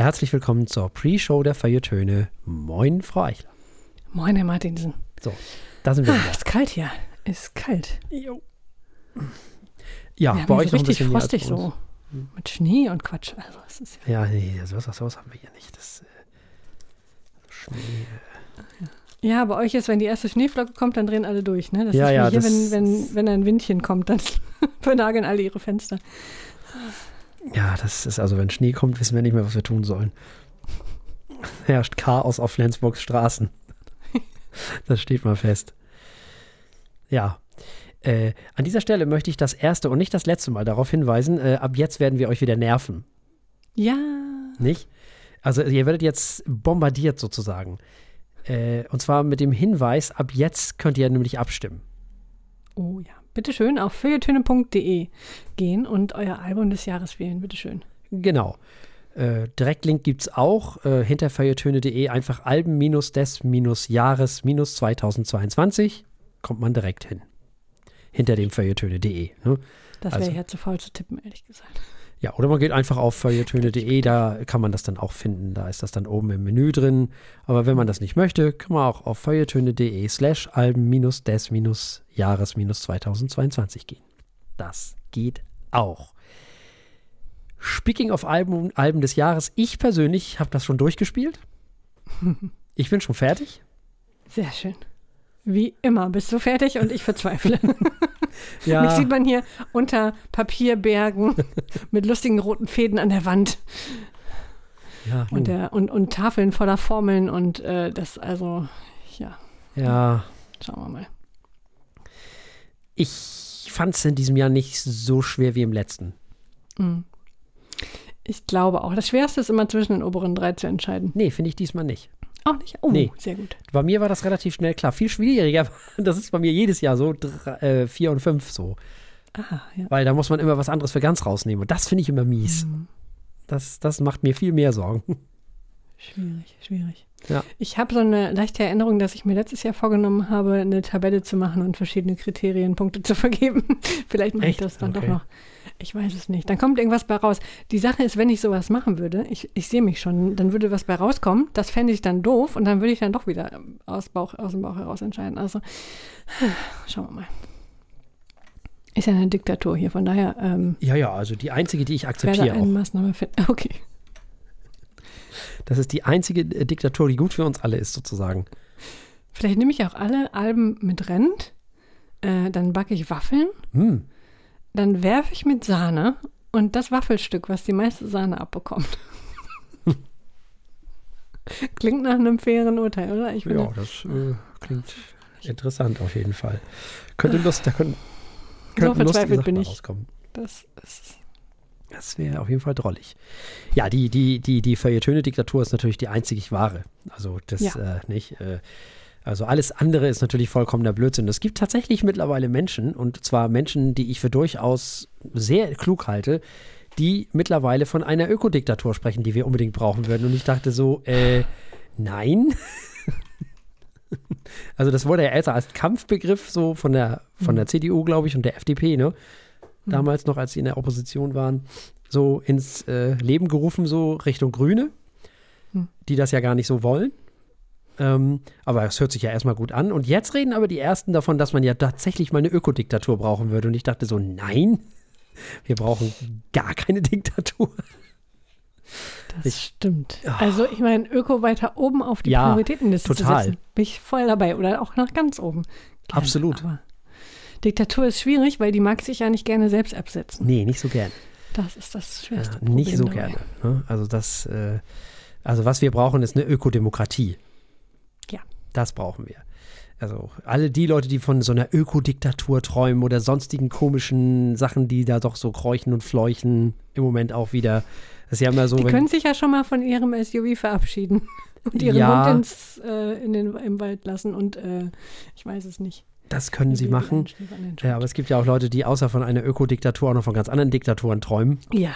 Herzlich willkommen zur Pre-Show der Feiertöne. Moin, Frau Eichler. Moin, Herr Martinsen. So, da sind wir Ah, wieder. ist kalt hier. Ist kalt. Jo. Ja, Wir bei euch so noch ein bisschen frostig so. Mit Schnee und Quatsch. Also, es ist Ja, nee, sowas, sowas haben wir hier nicht. Das, äh, Schnee. ja, bei euch ist, wenn die erste Schneeflocke kommt, dann drehen alle durch. Ne? Das Ja, ist wie ja, hier, das- wenn, wenn, wenn ein Windchen kommt, dann vernageln alle ihre Fenster. Ja, das ist also, wenn Schnee kommt, wissen wir nicht mehr, was wir tun sollen. Herrscht Chaos auf Flensburgs Straßen. Das steht mal fest. Ja. Äh, an dieser Stelle möchte ich das erste und nicht das letzte Mal darauf hinweisen, äh, ab jetzt werden wir euch wieder nerven. Ja. Nicht? Also ihr werdet jetzt bombardiert sozusagen. Äh, und zwar mit dem Hinweis, ab jetzt könnt ihr nämlich abstimmen. Oh ja. Bitte schön auf feuilletöne.de gehen und euer Album des Jahres wählen. Bitte schön. Genau. Äh, Direktlink gibt es auch. Äh, hinter feuilletöne.de einfach Alben-des-Jahres-2022. Kommt man direkt hin. Hinter dem feuilletöne.de. Ne? Das Also- wäre ja zu faul zu tippen, ehrlich gesagt. Ja, oder man geht einfach auf feuilletöne.de, da kann man das dann auch finden. Da ist das dann oben im Menü drin. Aber wenn man das nicht möchte, kann man auch auf feuilletöne.de slash Alben-des-Jahres-2022 gehen. Das geht auch. Speaking of Alben, Alben des Jahres, ich persönlich habe das schon durchgespielt. Ich bin schon fertig. Sehr schön. Wie immer, bist du fertig und ich verzweifle. Ja, Mich sieht man hier unter Papierbergen mit lustigen roten Fäden an der Wand ja, und, der, und, und Tafeln voller Formeln und äh, das, also, ja, ja, schauen wir mal. ich fand es in diesem Jahr nicht so schwer wie im letzten. Mhm. Ich glaube auch. Das Schwerste ist immer zwischen den oberen drei zu entscheiden. Nee, finde ich diesmal nicht. Auch nicht? Oh, Nee. sehr gut. Bei mir war das relativ schnell klar. Viel schwieriger, das ist bei mir jedes Jahr so, drei, äh, vier und fünf so. Ah, ja. Weil da muss man immer was anderes für ganz rausnehmen. Und das finde ich immer mies. Mhm. Das, das macht mir viel mehr Sorgen. Schwierig, schwierig. Ja. Ich habe so eine leichte Erinnerung, dass ich mir letztes Jahr vorgenommen habe, eine Tabelle zu machen und verschiedene Kriterienpunkte zu vergeben. Vielleicht mache ich das dann Okay. doch noch. Ich weiß es nicht. Dann kommt irgendwas bei raus. Die Sache ist, wenn ich sowas machen würde, ich, ich sehe mich schon, dann würde was bei rauskommen. Das fände ich dann doof und dann würde ich dann doch wieder aus, Bauch, aus dem Bauch heraus entscheiden. Also schauen wir mal. Ist ja eine Diktatur hier, von daher ähm, Ja, ja, also die einzige, die ich akzeptiere eine auch. Maßnahme finden. Okay. Das ist die einzige äh, Diktatur, die gut für uns alle ist, sozusagen. Vielleicht nehme ich auch alle Alben mit Rent, äh, dann backe ich Waffeln, Hm. Dann werfe ich mit Sahne und das Waffelstück, was die meiste Sahne abbekommt. Klingt nach einem fairen Urteil, oder? Ich Ja, das äh, klingt interessant auf jeden Fall. Könnte Lust, da können, lustige verzweifelt bin ich. rauskommen. das ist Das wäre auf jeden Fall drollig. Ja, die, die, die, die Feuilletöne-Diktatur ist natürlich die einzig wahre. Also das Ja. äh, nicht. Äh, also alles andere ist natürlich vollkommener Blödsinn. Es gibt tatsächlich mittlerweile Menschen, und zwar Menschen, die ich für durchaus sehr klug halte, die mittlerweile von einer Ökodiktatur sprechen, die wir unbedingt brauchen würden. Und ich dachte so, äh, nein. also das wurde ja älter als Kampfbegriff so von der, von der CDU, glaube ich, und der FDP, ne? Damals noch, als sie in der Opposition waren, so ins äh, Leben gerufen, so Richtung Grüne, Hm. die das ja gar nicht so wollen. Ähm, aber es hört sich ja erstmal gut an. Und jetzt reden aber die Ersten davon, dass man ja tatsächlich mal eine Ökodiktatur brauchen würde. Und ich dachte so, nein, wir brauchen gar keine Diktatur. das Ich- stimmt. Ah. Also ich meine, Öko weiter oben auf die Ja, Prioritätenliste total. zu setzen, bin ich voll dabei. Oder auch nach ganz oben. Gerne, Absolut. Diktatur ist schwierig, weil die mag sich ja nicht gerne selbst absetzen. Nee, nicht so gern. Das ist das schwerste Ja, nicht so Problem dabei. gerne. Ne? Also das, äh, also was wir brauchen, ist eine Ökodemokratie. Das brauchen wir. Also alle die Leute, die von so einer Ökodiktatur träumen oder sonstigen komischen Sachen, die da doch so kräuchen und fleuchen, im Moment auch wieder. Das ist ja immer so, Die wenn, können sich ja schon mal von ihrem SUV verabschieden und ihren Ja. Hund ins, äh, in den, im Wald lassen und äh, ich weiß es nicht. das können sie machen. Ja, aber es gibt ja auch Leute, die außer von einer Ökodiktatur auch noch von ganz anderen Diktaturen träumen. ja,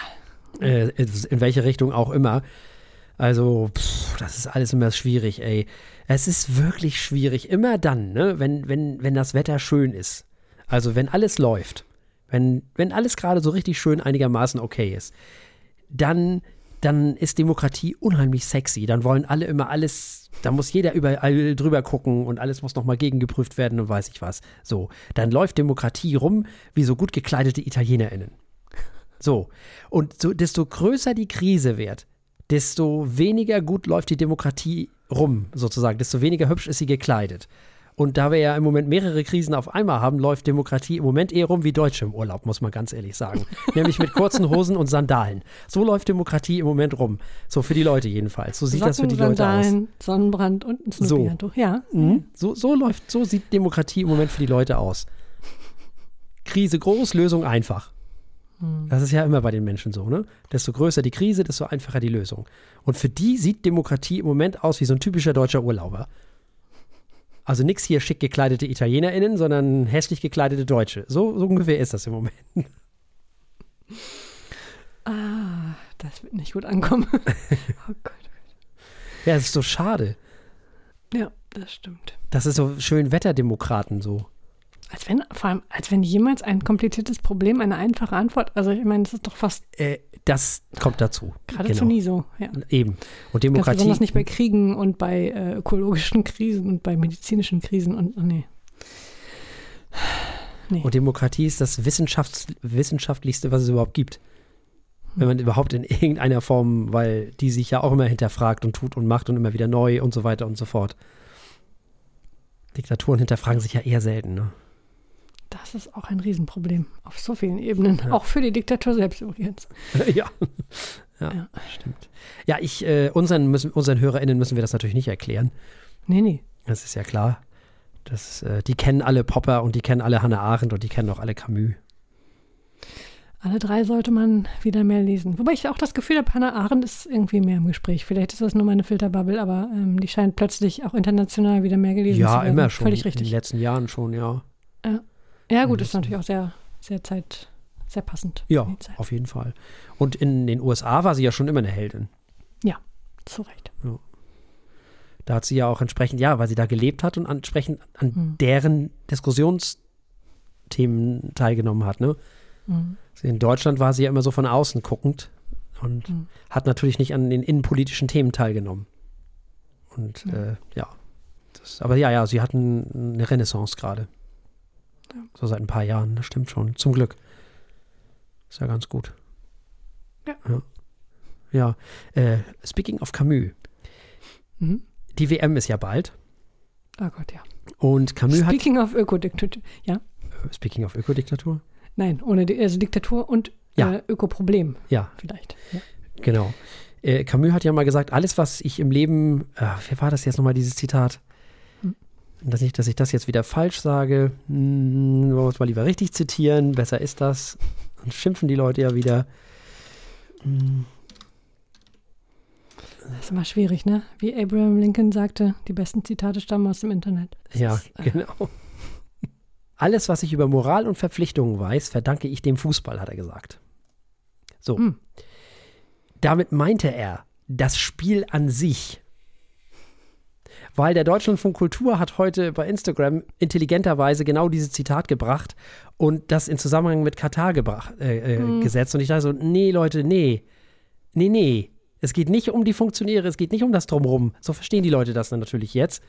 äh, in welche Richtung auch immer. Also, pff, das ist alles immer schwierig, ey. Es ist wirklich schwierig. Immer dann, ne, wenn, wenn, wenn das Wetter schön ist. Also, wenn alles läuft. Wenn, wenn alles gerade so richtig schön einigermaßen okay ist. Dann dann ist Demokratie unheimlich sexy. Dann wollen alle immer alles, da muss jeder überall drüber gucken und alles muss nochmal gegengeprüft werden und weiß ich was. So, dann läuft Demokratie rum wie so gut gekleidete ItalienerInnen. So, und so, desto größer die Krise wird, desto weniger gut läuft die Demokratie rum, sozusagen, desto weniger hübsch ist sie gekleidet. Und da wir ja im Moment mehrere Krisen auf einmal haben, läuft Demokratie im Moment eher rum wie Deutsche im Urlaub, muss man ganz ehrlich sagen. Nämlich mit kurzen Hosen und Sandalen. So läuft Demokratie im Moment rum. So für die Leute jedenfalls. So sieht Socken, das für die Sandalen, Leute aus. Sonnenbrand und ein Snoopy-Handtuch. Ja. Mhm. So, so läuft, so sieht Demokratie im Moment für die Leute aus. Krise groß, Lösung einfach. Das ist ja immer bei den Menschen so, ne? Desto größer die Krise, desto einfacher die Lösung. Und für die sieht Demokratie im Moment aus wie so ein typischer deutscher Urlauber. Also nichts hier schick gekleidete ItalienerInnen, sondern hässlich gekleidete Deutsche. So, so ungefähr ist das im Moment. Ah, das wird nicht gut ankommen. oh Gott. Ja, es ist so schade. Ja, das stimmt. Das ist so schön Wetterdemokraten so. Als wenn, vor allem, als wenn jemals ein kompliziertes Problem eine einfache Antwort, also ich meine, das ist doch fast Äh, das kommt dazu. geradezu Genau. nie so. Ja. Eben. Und Ganz Demokratie. besonders nicht bei Kriegen und bei äh, ökologischen Krisen und bei medizinischen Krisen und oh nee. Nee. Und Demokratie ist das Wissenschafts Wissenschaftlichste, was es überhaupt gibt. Wenn man überhaupt in irgendeiner Form, weil die sich ja auch immer hinterfragt und tut und macht und immer wieder neu und so weiter und so fort. Diktaturen hinterfragen sich ja eher selten. Ne? Das ist auch ein Riesenproblem auf so vielen Ebenen. Auch für die Diktatur selbst übrigens. ja. ja. Ja. stimmt. Ja, ich, äh, unseren, müssen, unseren HörerInnen müssen wir das natürlich nicht erklären. Nee, nee. Das ist ja klar. Das, äh, die kennen alle Popper und die kennen alle Hannah Arendt und die kennen auch alle Camus. Alle drei sollte man wieder mehr lesen. Wobei ich auch das Gefühl habe, Hannah Arendt ist irgendwie mehr im Gespräch. Vielleicht ist das nur meine Filterbubble, aber ähm, die scheint plötzlich auch international wieder mehr gelesen zu Ja, werden. immer schon. Völlig In richtig. den letzten Jahren schon, ja. Ja, gut, ist natürlich auch sehr, sehr Zeit, sehr passend. Ja, auf jeden Fall. Und in den USA war sie ja schon immer eine Heldin. Zu Recht. Da hat sie ja auch entsprechend, ja, weil sie da gelebt hat und entsprechend an Mhm. deren Diskussionsthemen teilgenommen hat. Ne? Mhm. In Deutschland war sie ja immer so von außen guckend und Mhm. hat natürlich nicht an den innenpolitischen Themen teilgenommen. Und Ja. äh, ja, das, aber ja, ja, sie hatten eine Renaissance gerade. So seit ein paar Jahren, das stimmt schon. Zum Glück. Ist ja ganz gut. Ja. Ja, ja. Äh, speaking of Camus, Mhm. die WM ist ja bald. Oh Gott, ja. Und Camus hat. Speaking of Ökodiktatur. Ja, Speaking of Ökodiktatur? nein, ohne also Diktatur und Ja. äh, Ökoproblem Ja, vielleicht. Ja. genau. Äh, Camus hat ja mal gesagt, alles, was ich im Leben, äh, wer war das jetzt nochmal, dieses Zitat? Dass, nicht, dass ich das jetzt wieder falsch sage. Hm, wollen wir es mal lieber richtig zitieren, besser ist das. Dann schimpfen die Leute ja wieder. Hm, Das ist immer schwierig, ne? Wie Abraham Lincoln sagte, die besten Zitate stammen aus dem Internet. Das ja, ist, äh, genau. Alles, was ich über Moral und Verpflichtungen weiß, verdanke ich dem Fußball, hat er gesagt. So. Hm. Damit meinte er das Spiel an sich. Weil der Deutschlandfunk Kultur hat heute bei Instagram intelligenterweise genau dieses Zitat gebracht und das in Zusammenhang mit Katar gebracht, äh, äh, Hm. gesetzt. Und ich dachte so, nee, Leute, nee. Nee, nee. Es geht nicht um die Funktionäre, es geht nicht um das Drumrum. So verstehen die Leute das dann natürlich jetzt.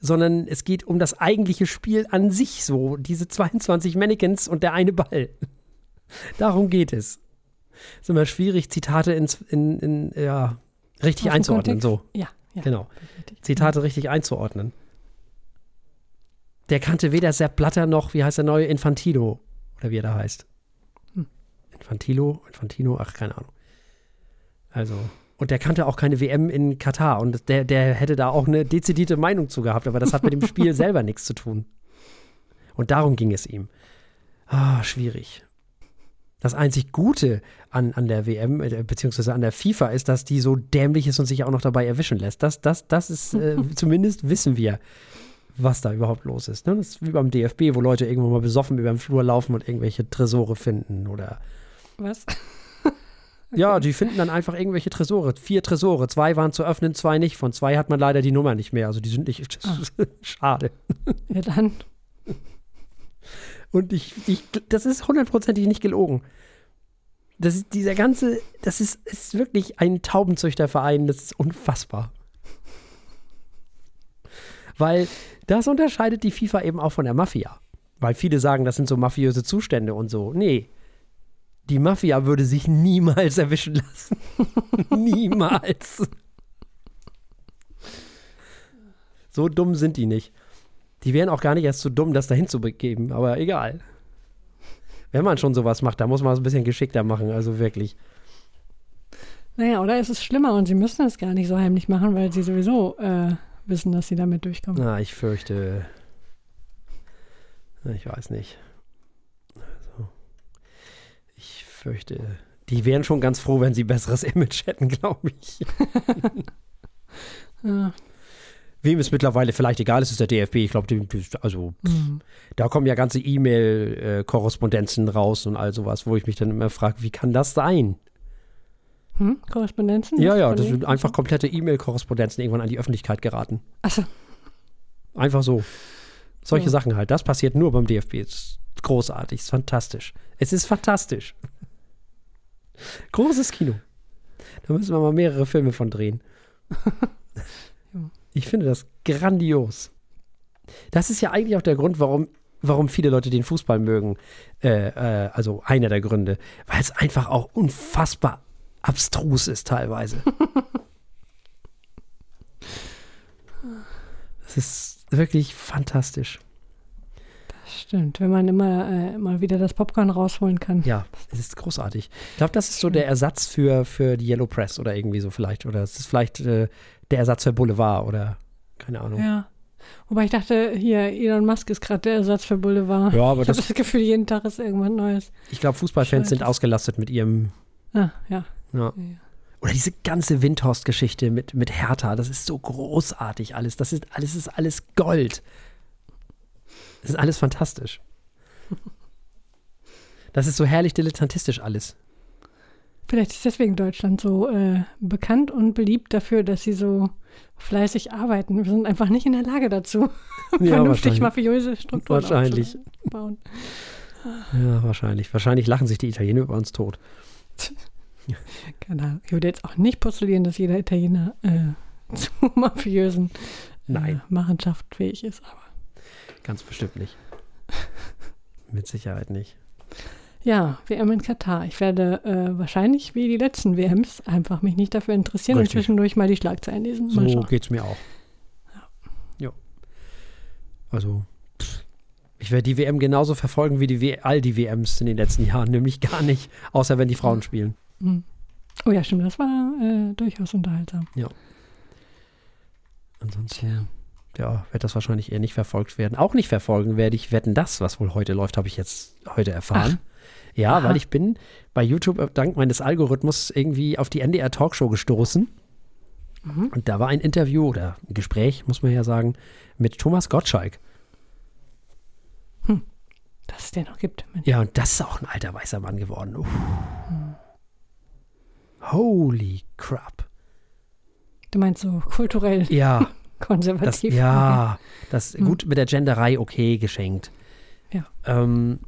Sondern es geht um das eigentliche Spiel an sich so. Diese 22 Mannequins und der eine Ball. Darum geht es. ist immer schwierig, Zitate ins, in, in, ja, richtig Aus einzuordnen. So, Ja, ja. genau. richtig. Zitate richtig einzuordnen. Der kannte weder Sepp Blatter noch, wie heißt der neue, Infantino. Oder wie er da heißt. Hm. Infantilo, Infantino, ach, keine Ahnung. Also, und der kannte auch keine WM in Katar. Und der, der hätte da auch eine dezidierte Meinung zu gehabt, aber das hat mit dem Spiel selber nichts zu tun. Und darum ging es ihm. Ah, schwierig. Das einzig Gute an, an der WM, äh, beziehungsweise an der FIFA, ist, dass die so dämlich ist und sich auch noch dabei erwischen lässt. Das, das, das ist, äh, zumindest wissen wir, was da überhaupt los ist. Ne? Das ist wie beim DFB, wo Leute irgendwo mal besoffen über den Flur laufen und irgendwelche Tresore finden. Oder Was? ja, die finden dann einfach irgendwelche Tresore. Vier Tresore. Zwei waren zu öffnen, zwei nicht. Von zwei hat man leider die Nummer nicht mehr. Also die sind nicht. Schade. Ja, dann. Und ich, ich, das ist hundertprozentig nicht gelogen. das ist dieser ganze, das ist, ist wirklich ein Taubenzüchterverein, das ist unfassbar. Weil das unterscheidet die FIFA eben auch von der Mafia. Weil viele sagen, das sind so mafiöse Zustände und so. Nee. Die Mafia würde sich niemals erwischen lassen. niemals. So dumm sind die nicht. Die wären auch gar nicht erst so dumm, das dahin zu begeben, aber egal. Wenn man schon sowas macht, da muss man es ein bisschen geschickter machen, also wirklich. Naja, oder ist es schlimmer und sie müssen es gar nicht so heimlich machen, weil sie sowieso äh, wissen, dass sie damit durchkommen. Na, ich fürchte. Ich weiß nicht. Also, ich fürchte, die wären schon ganz froh, wenn sie besseres Image hätten, glaube ich. Ja. Wem es mittlerweile vielleicht egal ist, ist der DFB. Ich glaube, also Mhm. da kommen ja ganze E-Mail-Korrespondenzen raus und all sowas, wo ich mich dann immer frage, wie kann das sein? Hm? Korrespondenzen? Ja, ja, das sind einfach komplette E-Mail-Korrespondenzen irgendwann an die Öffentlichkeit geraten. Achso, Einfach so. Solche Ja. Sachen halt. Das passiert nur beim DFB. Das ist großartig, ist fantastisch. Es ist fantastisch. Großes Kino. Da müssen wir mal mehrere Filme von drehen. Ja. Ich finde das grandios. Das ist ja eigentlich auch der Grund, warum, warum viele Leute den Fußball mögen. Äh, äh, also einer der Gründe. Weil es einfach auch unfassbar abstrus ist teilweise. Es ist wirklich fantastisch. Stimmt. Wenn man immer äh, mal wieder das Popcorn rausholen kann. Ja, es ist großartig. Ich glaube, das ist so der Ersatz für, für die Yellow Press oder irgendwie so vielleicht. Oder es ist vielleicht äh, der Ersatz für Boulevard oder keine Ahnung. Ja. Wobei ich dachte, hier, Elon Musk ist gerade der Ersatz für Boulevard. Ja, aber ich habe das, das Gefühl, jeden Tag ist irgendwas Neues. ich glaube, Fußballfans sind ausgelastet mit ihrem. Ah, ja. Ja. Ja. Oder diese ganze Windhorst-Geschichte mit, mit Hertha, das ist so großartig alles. Das ist alles, ist alles Gold. Das ist alles fantastisch. Das ist so herrlich dilettantistisch alles. Vielleicht ist deswegen Deutschland so äh, bekannt und beliebt dafür, dass sie so fleißig arbeiten. Wir sind einfach nicht in der Lage dazu, vernünftig mafiöse Strukturen Wahrscheinlich. aufzubauen. Ja, wahrscheinlich. Wahrscheinlich lachen sich die Italiener über uns tot. Keine Ahnung. Ich würde jetzt auch nicht postulieren, dass jeder Italiener äh, zu mafiösen äh. Machenschaften fähig ist. Aber Ganz bestimmt nicht. Mit Sicherheit nicht. ja, WM in Katar. Ich werde äh, wahrscheinlich wie die letzten WMs einfach mich nicht dafür interessieren Richtig. und zwischendurch mal die Schlagzeilen lesen. Mal So schauen. geht's mir auch. Ja. Also, pff, ich werde die WM genauso verfolgen wie die w all die WMs in den letzten Jahren, nämlich gar nicht, außer wenn die Frauen spielen. Hm. Oh ja, stimmt, das war äh, durchaus unterhaltsam. Ansonsten, ja, wird das wahrscheinlich eher nicht verfolgt werden. Auch nicht verfolgen werde ich Wetten das, was wohl heute läuft, habe ich jetzt heute erfahren. Ja, Aha. weil ich bin bei YouTube äh, dank meines Algorithmus irgendwie auf die NDR Talkshow gestoßen. Mhm. Und da war ein Interview oder ein Gespräch, muss man ja sagen, mit Thomas Gottschalk. Dass es den noch gibt. Mensch. Ja, und das ist auch ein alter weißer Mann geworden. Uff. Holy crap. Du meinst so kulturell Ja, das, konservativ. ja, das Hm. gut mit der Genderei okay geschenkt. Ja. Ähm,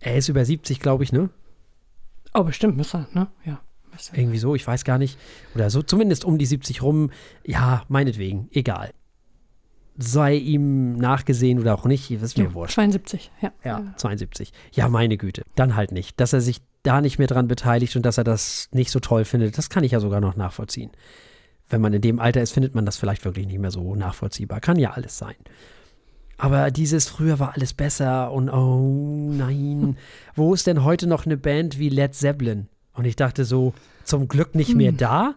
er ist über 70, glaube ich, ne? Oh, bestimmt müsste er, ne? Ja. er. Irgendwie so, ich weiß gar nicht. Oder so, zumindest um die 70 rum. Ja, meinetwegen, egal. Sei ihm nachgesehen oder auch nicht, ist mir Ja, wurscht. 72, ja. Ja, 72. Ja, meine Güte. Dann halt nicht. Dass er sich da nicht mehr dran beteiligt und dass er das nicht so toll findet, das kann ich ja sogar noch nachvollziehen. Wenn man in dem Alter ist, findet man das vielleicht wirklich nicht mehr so nachvollziehbar. Kann ja alles sein. Aber dieses früher war alles besser und oh nein, wo ist denn heute noch eine Band wie Led Zeppelin? Und ich dachte so, zum Glück nicht mehr da?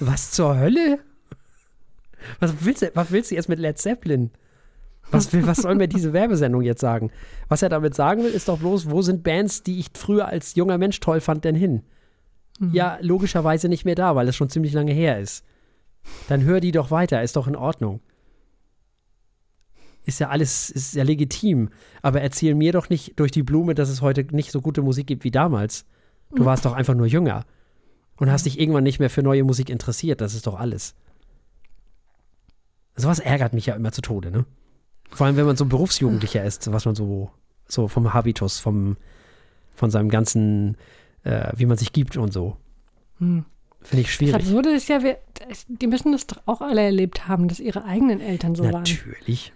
Was zur Hölle? Was willst du, was willst du jetzt mit Led Zeppelin? Was, will, was soll mir diese Werbesendung jetzt sagen? Was er damit sagen will, ist doch bloß, wo sind Bands, die ich früher als junger Mensch toll fand, denn hin? Ja, logischerweise nicht mehr da, weil es schon ziemlich lange her ist. Dann hör die doch weiter, ist doch in Ordnung. Ist ja alles, ist ja legitim. Aber erzähl mir doch nicht durch die Blume, dass es heute nicht so gute Musik gibt wie damals. Du warst doch einfach nur jünger. Und hast dich irgendwann nicht mehr für neue Musik interessiert. Das ist doch alles. Sowas ärgert mich ja immer zu Tode, ne? Vor allem, wenn man so Berufsjugendlicher ist, was man so, so vom Habitus, vom, von seinem ganzen äh, wie man sich gibt und so. Hm. Finde ich Das schwierig. Absurde ist ja, wir, das- die müssen das doch auch alle erlebt haben, dass ihre eigenen Eltern so waren. Natürlich,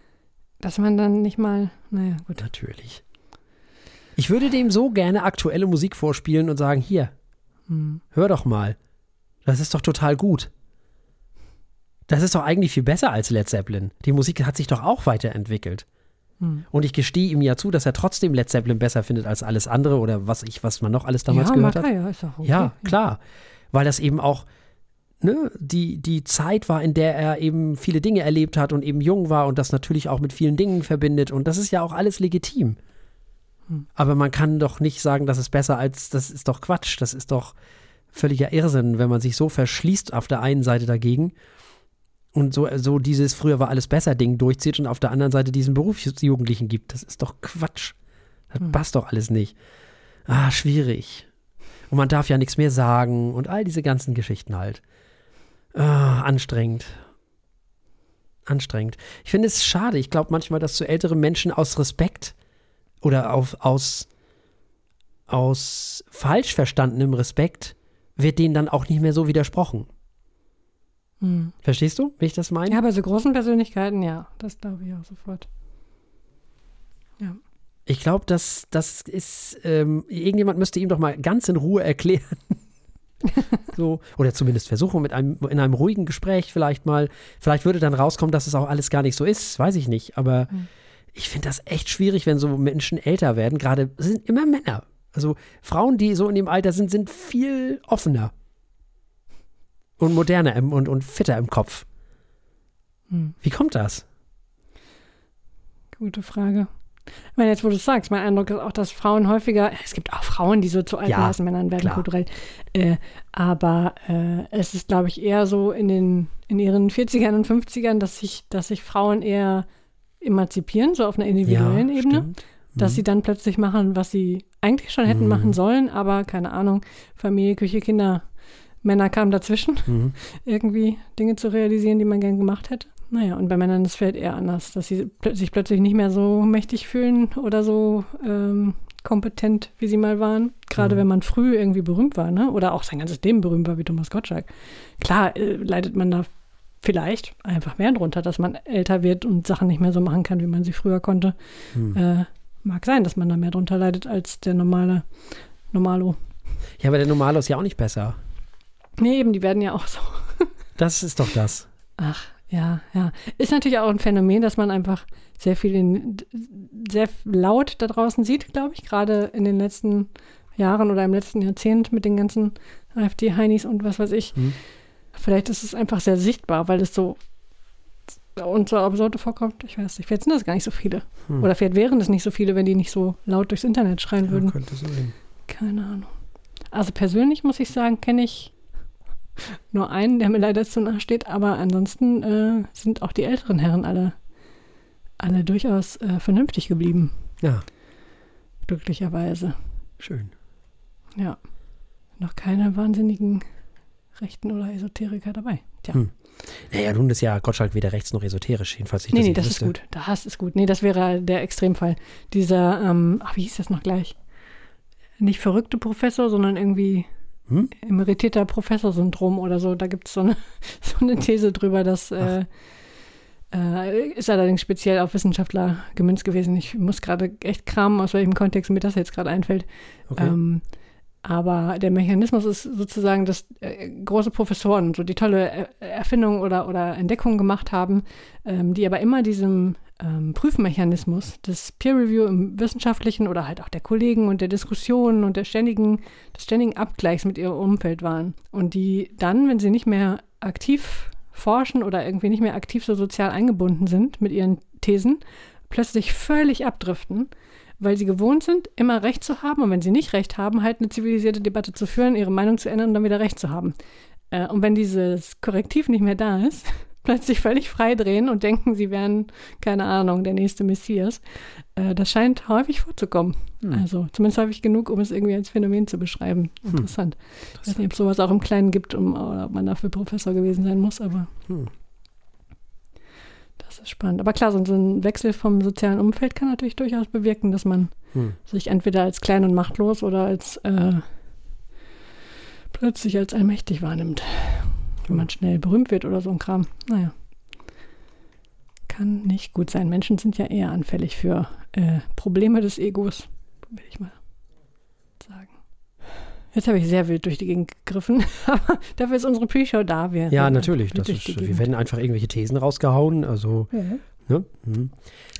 Dass man dann nicht mal, naja, gut. natürlich. Ich würde dem so gerne aktuelle Musik vorspielen und sagen, hier, Hm. hör doch mal. Das ist doch total gut. Das ist doch eigentlich viel besser als Led Zeppelin. Die Musik hat sich doch auch weiterentwickelt. Hm. Und ich gestehe ihm ja zu, dass er trotzdem Led Zeppelin besser findet als alles andere oder was ich, was man noch alles damals ja, gehört mag hat. ja, ist auch okay. Ja, klar. Weil das eben auch ne, die, die Zeit war, in der er eben viele Dinge erlebt hat und eben jung war und das natürlich auch mit vielen Dingen verbindet. Und das ist ja auch alles legitim. Hm. Aber man kann doch nicht sagen, das ist besser als, das ist doch Quatsch. Das ist doch völliger Irrsinn, wenn man sich so verschließt auf der einen Seite dagegen und so, so dieses früher war alles besser Ding durchzieht und auf der anderen Seite diesen Berufsjugendlichen gibt. Das ist doch Quatsch. Das Hm. passt doch alles nicht. Ah, schwierig. Und man darf ja nichts mehr sagen und all diese ganzen Geschichten halt. Ah, anstrengend. Anstrengend. Ich finde es schade. Ich glaube manchmal, dass zu ältere Menschen aus Respekt oder auf, aus, aus falsch verstandenem Respekt wird denen dann auch nicht mehr so widersprochen. Hm. Verstehst du, wie ich das meine? Ja, bei so großen Persönlichkeiten, ja, das glaube ich auch sofort. Ich glaube, das, das ist, ähm, irgendjemand müsste ihm doch mal ganz in Ruhe erklären. so, oder zumindest versuchen, mit einem, in einem ruhigen Gespräch vielleicht mal, vielleicht würde dann rauskommen, dass es auch alles gar nicht so ist, weiß ich nicht. Aber Hm. ich finde das echt schwierig, wenn so Menschen älter werden. Gerade es sind immer Männer. Also Frauen, die so in dem Alter sind, sind viel offener. Und moderner im, und, und fitter im Kopf. Hm. Wie kommt das? Gute Frage. Ich meine, jetzt, wo du es sagst, mein Eindruck ist auch, dass Frauen häufiger, es gibt auch Frauen, die so zu alten Ja, Männern werden klar. kulturell, äh, aber äh, es ist, glaube ich, eher so in den, in ihren 40ern und 50ern, dass sich, dass sich Frauen eher emanzipieren, so auf einer individuellen Ebene, stimmt. dass Mhm. sie dann plötzlich machen, was sie eigentlich schon hätten Mhm. machen sollen, aber keine Ahnung, Familie, Küche, Kinder, Männer kamen dazwischen, Mhm. irgendwie Dinge zu realisieren, die man gern gemacht hätte. Naja, und bei Männern ist es vielleicht eher anders, dass sie sich plötzlich nicht mehr so mächtig fühlen oder so ähm, kompetent, wie sie mal waren. Gerade Mhm. wenn man früh irgendwie berühmt war, ne? Oder auch sein ganzes Leben berühmt war, wie Thomas Gottschalk. Klar, äh, leidet man da vielleicht einfach mehr drunter, dass man älter wird und Sachen nicht mehr so machen kann, wie man sie früher konnte. Mhm. Äh, mag sein, dass man da mehr drunter leidet als der normale Normalo. Ja, aber der Normalo ist ja auch nicht besser. Nee, eben, die werden ja auch so. Das ist doch das. Ach, ja, ja. Ist natürlich auch ein Phänomen, dass man einfach sehr viel, in, sehr laut da draußen sieht, glaube ich, gerade in den letzten Jahren oder im letzten Jahrzehnt mit den ganzen AfD-Heinis und was weiß ich. Hm. Vielleicht ist es einfach sehr sichtbar, weil es so uns so absurd vorkommt. Ich weiß nicht, vielleicht sind das gar nicht so viele. Hm. Oder vielleicht wären es nicht so viele, wenn die nicht so laut durchs Internet schreien Ja, würden. könnte sein. Keine Ahnung. Also persönlich muss ich sagen, kenne ich nur einen, der mir leider zu nahe steht, aber ansonsten äh, sind auch die älteren Herren alle, alle durchaus äh, vernünftig geblieben, Ja, glücklicherweise. schön. Ja. Noch keine wahnsinnigen Rechten oder Esoteriker dabei. Tja. Hm. Naja, nun ist ja Gottschalk weder rechts noch esoterisch, jedenfalls nicht. nee, nee, das ist wüsste. gut. Das ist gut. Nee, das wäre der Extremfall. Dieser, ähm, ach, wie hieß das noch gleich? Nicht verrückte Professor, sondern irgendwie Hm? emeritierter Professor-Syndrom oder so. Da gibt es so eine, so eine These drüber, dass äh, äh, ist allerdings speziell auf Wissenschaftler gemünzt gewesen. Ich muss gerade echt kramen, aus welchem Kontext mir das jetzt gerade einfällt. Okay. Ähm, aber der Mechanismus ist sozusagen, dass äh, große Professoren so die tolle Er- Erfindung oder, oder Entdeckung gemacht haben, ähm, die aber immer diesem ähm, Prüfmechanismus des Peer Review im Wissenschaftlichen oder halt auch der Kollegen und der Diskussionen und der ständigen, des ständigen Abgleichs mit ihrem Umfeld waren. Und die dann, wenn sie nicht mehr aktiv forschen oder irgendwie nicht mehr aktiv so sozial eingebunden sind mit ihren Thesen, plötzlich völlig abdriften weil sie gewohnt sind, immer Recht zu haben und wenn sie nicht Recht haben, halt eine zivilisierte Debatte zu führen, ihre Meinung zu ändern und dann wieder Recht zu haben. Äh, und wenn dieses Korrektiv nicht mehr da ist, plötzlich völlig frei drehen und denken, sie wären, keine Ahnung, der nächste Messias, äh, das scheint häufig vorzukommen. Hm. Also zumindest häufig genug, um es irgendwie als Phänomen zu beschreiben. Interessant. Ich weiß nicht, ob es sowas auch im Kleinen gibt, um, oder ob man dafür Professor gewesen sein muss, aber Hm. Das ist spannend. Aber klar, so ein Wechsel vom sozialen Umfeld kann natürlich durchaus bewirken, dass man Hm. sich entweder als klein und machtlos oder als äh, plötzlich als allmächtig wahrnimmt. Wenn man schnell berühmt wird oder so ein Kram. Naja. Kann nicht gut sein. Menschen sind ja eher anfällig für äh, Probleme des Egos, will ich mal. Jetzt habe ich sehr wild durch die Gegend gegriffen, aber dafür ist unsere Pre-Show da. Wir Ja, natürlich. Das ist, wir werden einfach irgendwelche Thesen rausgehauen. Also, Mhm. ne? Mhm.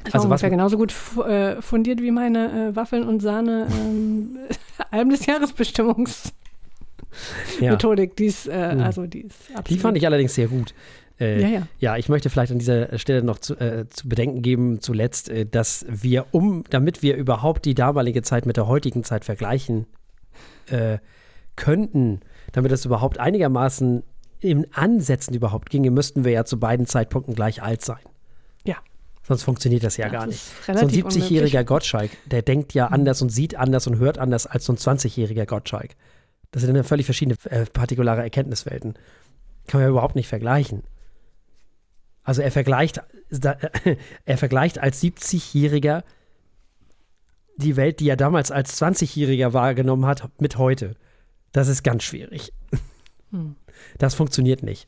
Das Also was- ungefähr genauso gut äh, fundiert wie meine äh, Waffeln und Sahne ähm, Alben des Jahresbestimmungs Ja. Methodik. Die ist, äh, Mhm. also die ist absolut. Die fand ich allerdings sehr gut. Äh, Ja, ja. Ja, ich möchte vielleicht an dieser Stelle noch zu, äh, zu bedenken geben, zuletzt, äh, dass wir, um, damit wir überhaupt die damalige Zeit mit der heutigen Zeit vergleichen äh, könnten, damit es überhaupt einigermaßen in Ansätzen überhaupt ginge, müssten wir ja zu beiden Zeitpunkten gleich alt sein. Ja. Sonst funktioniert das ja Das gar ist nicht. So ein relativ 70-jähriger Gottschalk, der denkt ja Mhm. anders und sieht anders und hört anders als so ein 20-jähriger Gottschalk. Das sind ja völlig verschiedene äh, partikulare Erkenntniswelten. Kann man ja überhaupt nicht vergleichen. Also er vergleicht, er vergleicht als 70-Jähriger die Welt, die er damals als 20-Jähriger wahrgenommen hat, mit heute. Das ist ganz schwierig. Hm. Das funktioniert nicht.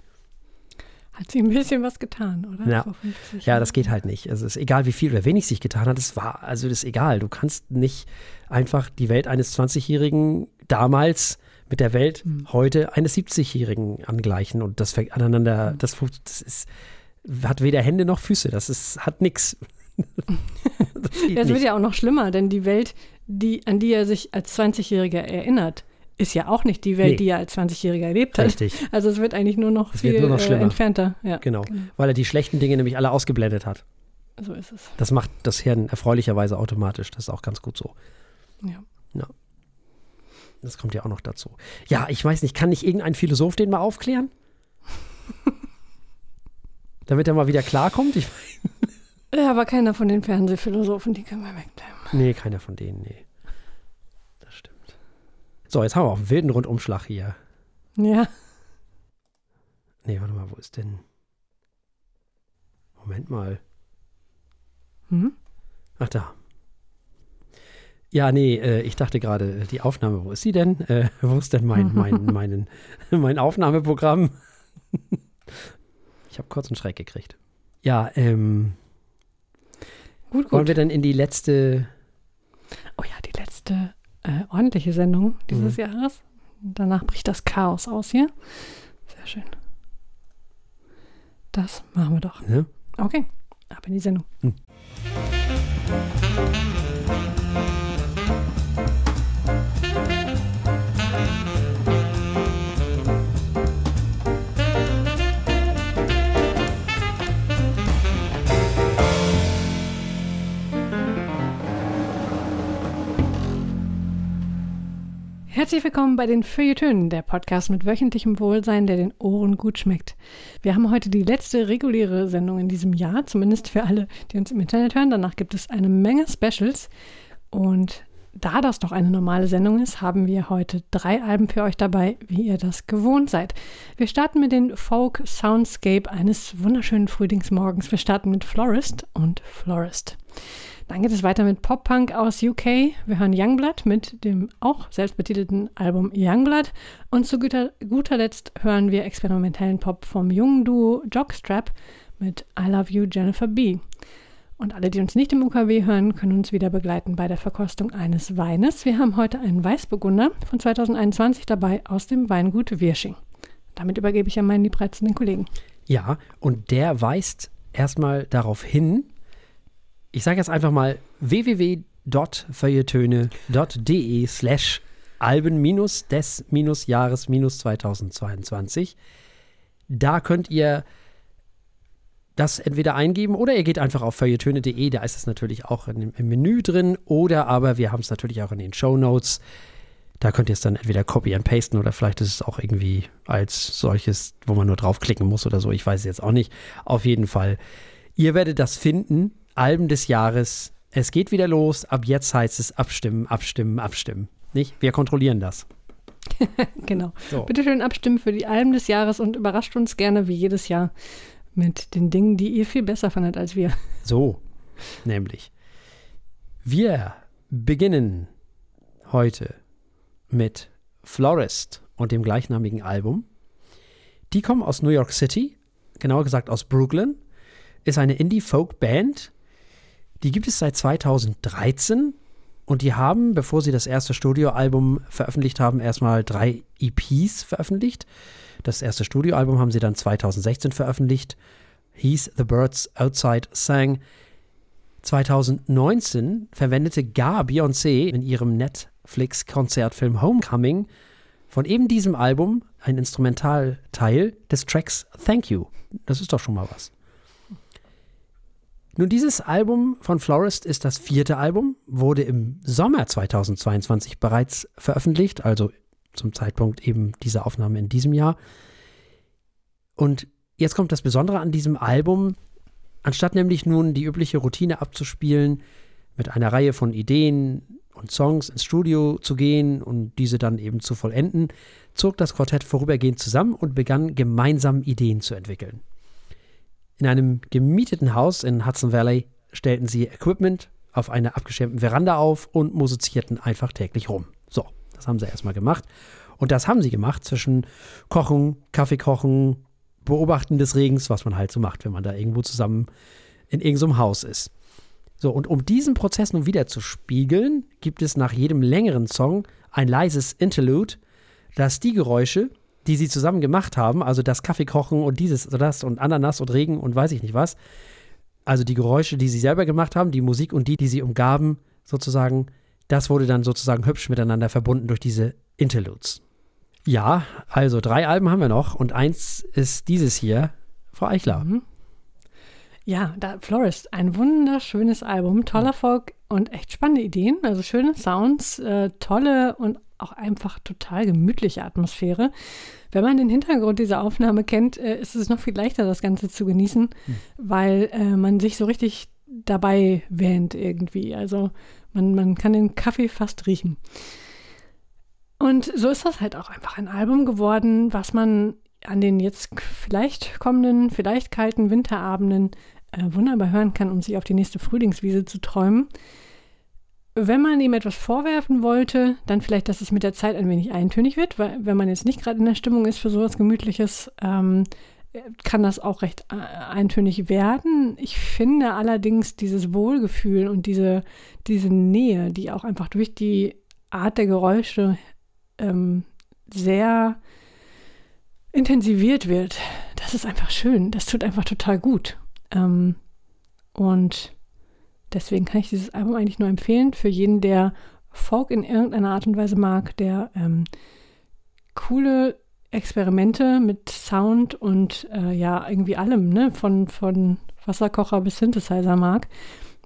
Hat sie ein bisschen was getan, oder? Ja. Vor 50 Ja, das geht halt nicht. Also es ist egal, wie viel oder wenig sich getan hat, es war, also das ist egal. Du kannst nicht einfach die Welt eines 20-Jährigen damals mit der Welt Hm. heute eines 70-Jährigen angleichen und das aneinander, das, fu- das ist, hat weder Hände noch Füße, das ist, hat nix. das Ja, es wird ja auch noch schlimmer, denn die Welt, die, an die er sich als 20-Jähriger erinnert, ist ja auch nicht die Welt, Nee. die er als 20-Jähriger erlebt hat. Richtig, Also es wird eigentlich nur noch Es viel nur noch äh, entfernter. Ja, genau. Weil er die schlechten Dinge nämlich alle ausgeblendet hat. so ist es. Das macht das Hirn erfreulicherweise automatisch. Das ist auch ganz gut so. Ja. Das kommt ja auch noch dazu. Ja, ich weiß nicht, kann nicht irgendein Philosoph den mal aufklären? Damit er mal wieder klarkommt? Ich, ja, aber keiner von den Fernsehphilosophen, die können wir wegbleiben. nee, keiner von denen, nee. Das stimmt. So, jetzt haben wir auch einen wilden Rundumschlag hier. Ja, Nee, warte mal, wo ist denn? Moment mal. hm? Ach, da. Ja, nee, äh, ich dachte gerade, äh, die Aufnahme, wo ist sie denn? Äh, wo ist denn mein, mein, meinen, mein Aufnahmeprogramm? ich habe kurz einen Schreck gekriegt. Ja, ähm, gut, wollen gut. wir dann in die letzte, Oh ja, die letzte äh, ordentliche Sendung dieses Mhm. Jahres. Danach bricht das Chaos aus hier. Sehr schön. Das machen wir doch. ne? Okay, ab in die Sendung. Herzlich willkommen bei den Feuilletönen, der Podcast mit wöchentlichem Wohlsein, der den Ohren gut schmeckt. Wir haben heute die letzte reguläre Sendung in diesem Jahr, zumindest für alle, die uns im Internet hören. Danach gibt es eine Menge Specials. Und da das doch eine normale Sendung ist, haben wir heute drei Alben für euch dabei, wie ihr das gewohnt seid. Wir starten mit den Folk Soundscape eines wunderschönen Frühlingsmorgens. Wir starten mit Florist und Florist. Dann geht es weiter mit Pop-Punk aus UK. Wir hören Youngblood mit dem auch selbstbetitelten Album Youngblood. Und zu guter, guter Letzt hören wir experimentellen Pop vom jungen Duo Jockstrap mit I Love You Jennifer B. Und alle, die uns nicht im UKW hören, können uns wieder begleiten bei der Verkostung eines Weines. Wir haben heute einen Weißburgunder von 2021 dabei aus dem Weingut Wirsching. Damit übergebe ich an meinen liebreizenden Kollegen. Ja, und der weist erstmal darauf hin, ich sage jetzt einfach mal www.feuilletöne.de slash Alben minus des minus Jahres minus 2022. Da könnt ihr das entweder eingeben oder ihr geht einfach auf feuilletöne.de, da ist es natürlich auch in im Menü drin oder aber wir haben es natürlich auch in den Show Notes. Da könnt ihr es dann entweder copy and pasten oder vielleicht ist es auch irgendwie als solches, wo man nur draufklicken muss oder so. Ich weiß es jetzt auch nicht. Auf jeden Fall. Ihr werdet das finden. Alben des Jahres. Es geht wieder los. Ab jetzt heißt es abstimmen, abstimmen, abstimmen. Nicht? Wir kontrollieren das. Genau. So. Bitte schön abstimmen für die Alben des Jahres und überrascht uns gerne wie jedes Jahr mit den Dingen, die ihr viel besser fandet als wir. So, nämlich. Wir beginnen heute mit Florist und dem gleichnamigen Album. Die kommen aus New York City, genauer gesagt aus Brooklyn, ist eine Indie-Folk-Band. Die gibt es seit 2013 und die haben, bevor sie das erste Studioalbum veröffentlicht haben, erstmal drei EPs veröffentlicht. Das erste Studioalbum haben sie dann 2016 veröffentlicht. Hieß The Birds Outside Sang. 2019 verwendete gar Beyoncé in ihrem Netflix-Konzertfilm Homecoming von eben diesem Album ein Instrumentalteil des Tracks Thank You. Das ist doch schon mal was. Nun, dieses Album von Florist ist das vierte Album, wurde im Sommer 2022 bereits veröffentlicht, also zum Zeitpunkt eben dieser Aufnahme in diesem Jahr. Und jetzt kommt das Besondere an diesem Album. Anstatt nämlich nun die übliche Routine abzuspielen, mit einer Reihe von Ideen und Songs ins Studio zu gehen und diese dann eben zu vollenden, zog das Quartett vorübergehend zusammen und begann gemeinsam Ideen zu entwickeln. In einem gemieteten Haus in Hudson Valley stellten sie Equipment auf einer abgeschirmten Veranda auf und musizierten einfach täglich rum. So, das haben sie erstmal gemacht. Und das haben sie gemacht zwischen Kochen, Kaffee kochen, Beobachten des Regens, was man halt so macht, wenn man da irgendwo zusammen in irgendeinem Haus ist. So, und um diesen Prozess nun wieder zu spiegeln, gibt es nach jedem längeren Song ein leises Interlude, das die Geräusche, die sie zusammen gemacht haben, also das Kaffeekochen und dieses oder das und Ananas und Regen und weiß ich nicht was, also die Geräusche, die sie selber gemacht haben, die Musik und die, die sie umgaben, sozusagen, das wurde dann sozusagen hübsch miteinander verbunden durch diese Interludes. Ja, also drei Alben haben wir noch und eins ist dieses hier, Frau Eichler. Mhm. Ja, da Florist, ein wunderschönes Album, toller Folk und echt spannende Ideen, also schöne Sounds, äh, tolle und auch einfach total gemütliche Atmosphäre. Wenn man den Hintergrund dieser Aufnahme kennt, äh, ist es noch viel leichter, das Ganze zu genießen, mhm. weil äh, man sich so richtig dabei wähnt irgendwie. Also man, man kann den Kaffee fast riechen. Und so ist das halt auch einfach ein Album geworden, was man an den jetzt vielleicht kommenden, vielleicht kalten Winterabenden äh, wunderbar hören kann, um sich auf die nächste Frühlingswiese zu träumen. Wenn man ihm etwas vorwerfen wollte, dann vielleicht, dass es mit der Zeit ein wenig eintönig wird, weil wenn man jetzt nicht gerade in der Stimmung ist für sowas Gemütliches, ähm, kann das auch recht äh, eintönig werden. Ich finde allerdings dieses Wohlgefühl und diese, diese Nähe, die auch einfach durch die Art der Geräusche ähm, sehr intensiviert wird, das ist einfach schön. Das tut einfach total gut. Ähm, und deswegen kann ich dieses Album eigentlich nur empfehlen für jeden, der Folk in irgendeiner Art und Weise mag, der ähm, coole Experimente mit Sound und äh, ja, irgendwie allem, ne, von, von Wasserkocher bis Synthesizer mag,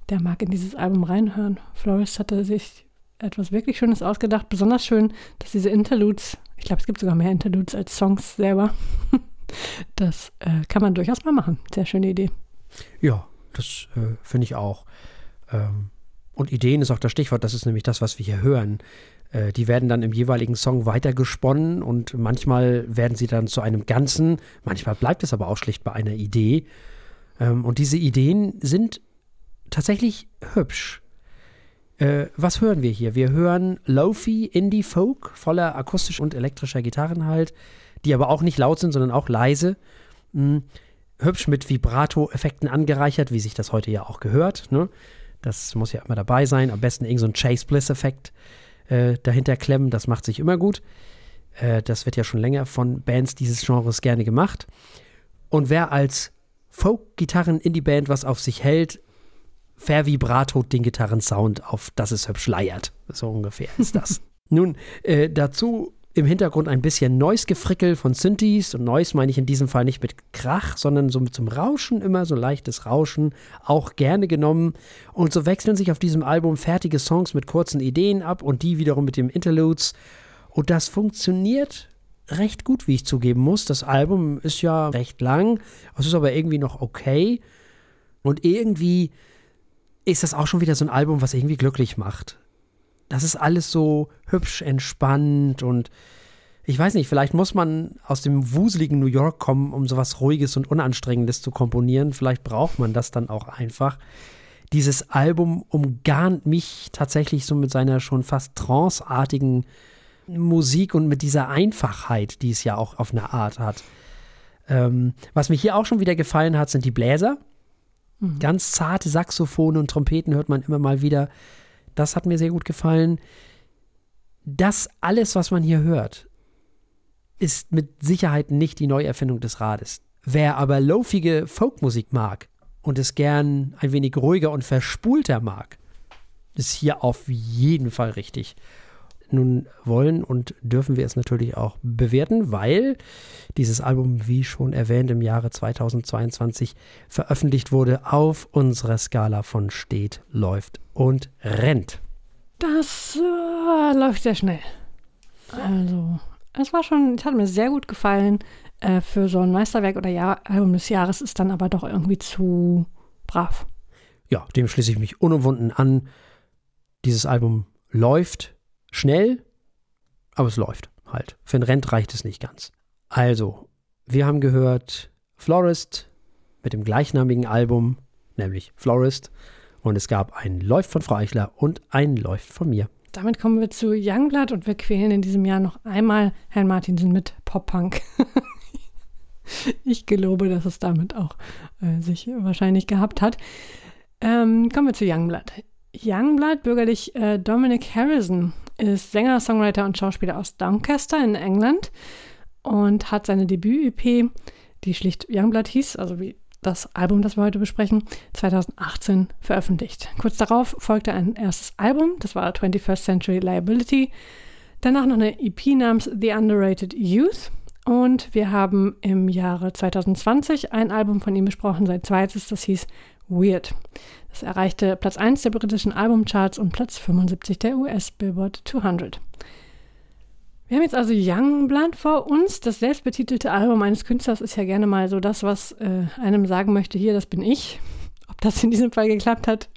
der mag in dieses Album reinhören. Flores hatte sich etwas wirklich Schönes ausgedacht, besonders schön, dass diese Interludes, ich glaube, es gibt sogar mehr Interludes als Songs selber, das äh, kann man durchaus mal machen. Sehr schöne Idee. Ja, das äh, finde ich auch. Ähm, und Ideen ist auch das Stichwort, das ist nämlich das, was wir hier hören. Äh, die werden dann im jeweiligen Song weitergesponnen und manchmal werden sie dann zu einem Ganzen, manchmal bleibt es aber auch schlicht bei einer Idee. Ähm, und diese Ideen sind tatsächlich hübsch. Äh, was hören wir hier? Wir hören Lofi Indie Folk voller akustischer und elektrischer Gitarren halt, die aber auch nicht laut sind, sondern auch leise. Mhm hübsch mit Vibrato-Effekten angereichert, wie sich das heute ja auch gehört. Ne? Das muss ja immer dabei sein. Am besten irgendein so Chase Bliss-Effekt äh, dahinter klemmen. Das macht sich immer gut. Äh, das wird ja schon länger von Bands dieses Genres gerne gemacht. Und wer als Folk-Gitarren-Indie-Band was auf sich hält, vervibrato den Gitarrensound auf dass es hübsch leiert. So ungefähr ist das. Nun, äh, dazu im Hintergrund ein bisschen Noise-Gefrickel von Synthes. Und Noise meine ich in diesem Fall nicht mit Krach, sondern so mit zum Rauschen immer, so leichtes Rauschen, auch gerne genommen. Und so wechseln sich auf diesem Album fertige Songs mit kurzen Ideen ab und die wiederum mit dem Interludes. Und das funktioniert recht gut, wie ich zugeben muss. Das Album ist ja recht lang, es ist aber irgendwie noch okay. Und irgendwie ist das auch schon wieder so ein Album, was irgendwie glücklich macht das ist alles so hübsch entspannt und ich weiß nicht, vielleicht muss man aus dem wuseligen New York kommen, um sowas Ruhiges und Unanstrengendes zu komponieren. Vielleicht braucht man das dann auch einfach. Dieses Album umgarnt mich tatsächlich so mit seiner schon fast tranceartigen Musik und mit dieser Einfachheit, die es ja auch auf eine Art hat. Ähm, was mir hier auch schon wieder gefallen hat, sind die Bläser. Mhm. Ganz zarte Saxophone und Trompeten hört man immer mal wieder. Das hat mir sehr gut gefallen. Das alles, was man hier hört, ist mit Sicherheit nicht die Neuerfindung des Rades. Wer aber loafige Folkmusik mag und es gern ein wenig ruhiger und verspulter mag, ist hier auf jeden Fall richtig. Nun wollen und dürfen wir es natürlich auch bewerten, weil dieses Album, wie schon erwähnt, im Jahre 2022 veröffentlicht wurde auf unserer Skala von steht, läuft und rennt. Das äh, läuft sehr schnell. Also, es war schon, es hat mir sehr gut gefallen. Äh, für so ein Meisterwerk oder Jahr, Album des Jahres ist dann aber doch irgendwie zu brav. Ja, dem schließe ich mich unumwunden an. Dieses Album läuft schnell, aber es läuft halt. Für ein Rent reicht es nicht ganz. Also, wir haben gehört Florist mit dem gleichnamigen Album, nämlich Florist. Und es gab ein Läuft von Frau Eichler und ein Läuft von mir. Damit kommen wir zu Youngblood und wir quälen in diesem Jahr noch einmal Herrn Martinsen mit Pop-Punk. ich gelobe, dass es damit auch äh, sich wahrscheinlich gehabt hat. Ähm, kommen wir zu Youngblood. Youngblood, bürgerlich äh, Dominic Harrison, ist Sänger, Songwriter und Schauspieler aus Doncaster in England und hat seine Debüt-EP, die schlicht Youngblood hieß, also wie das Album, das wir heute besprechen, 2018 veröffentlicht. Kurz darauf folgte ein erstes Album, das war 21st Century Liability. Danach noch eine EP namens The Underrated Youth. Und wir haben im Jahre 2020 ein Album von ihm besprochen, sein zweites, das hieß Weird. Das erreichte Platz 1 der britischen Albumcharts und Platz 75 der US Billboard 200. Wir haben jetzt also Youngblood vor uns. Das selbstbetitelte Album eines Künstlers ist ja gerne mal so das, was äh, einem sagen möchte, hier, das bin ich. Ob das in diesem Fall geklappt hat,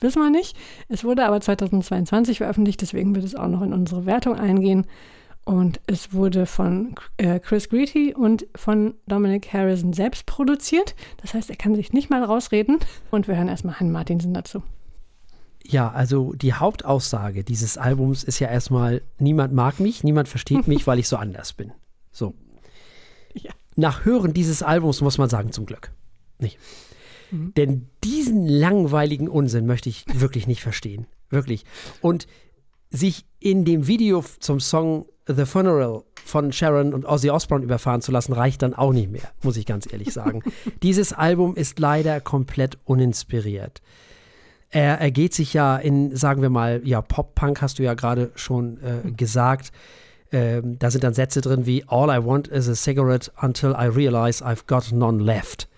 wissen wir nicht. Es wurde aber 2022 veröffentlicht, deswegen wird es auch noch in unsere Wertung eingehen. Und es wurde von äh, Chris Greety und von Dominic Harrison selbst produziert. Das heißt, er kann sich nicht mal rausreden. Und wir hören erstmal Herrn Martinsen dazu. Ja, also die Hauptaussage dieses Albums ist ja erstmal, niemand mag mich, niemand versteht mich, weil ich so anders bin. So. Ja. Nach Hören dieses Albums muss man sagen, zum Glück. Nicht. Mhm. Denn diesen langweiligen Unsinn möchte ich wirklich nicht verstehen. Wirklich. Und sich in dem Video zum Song The Funeral von Sharon und Ozzy Osbourne überfahren zu lassen, reicht dann auch nicht mehr, muss ich ganz ehrlich sagen. Dieses Album ist leider komplett uninspiriert. Er ergeht sich ja in, sagen wir mal, ja, Pop-Punk hast du ja gerade schon äh, gesagt. Ähm, da sind dann Sätze drin wie All I want is a cigarette until I realize I've got none left.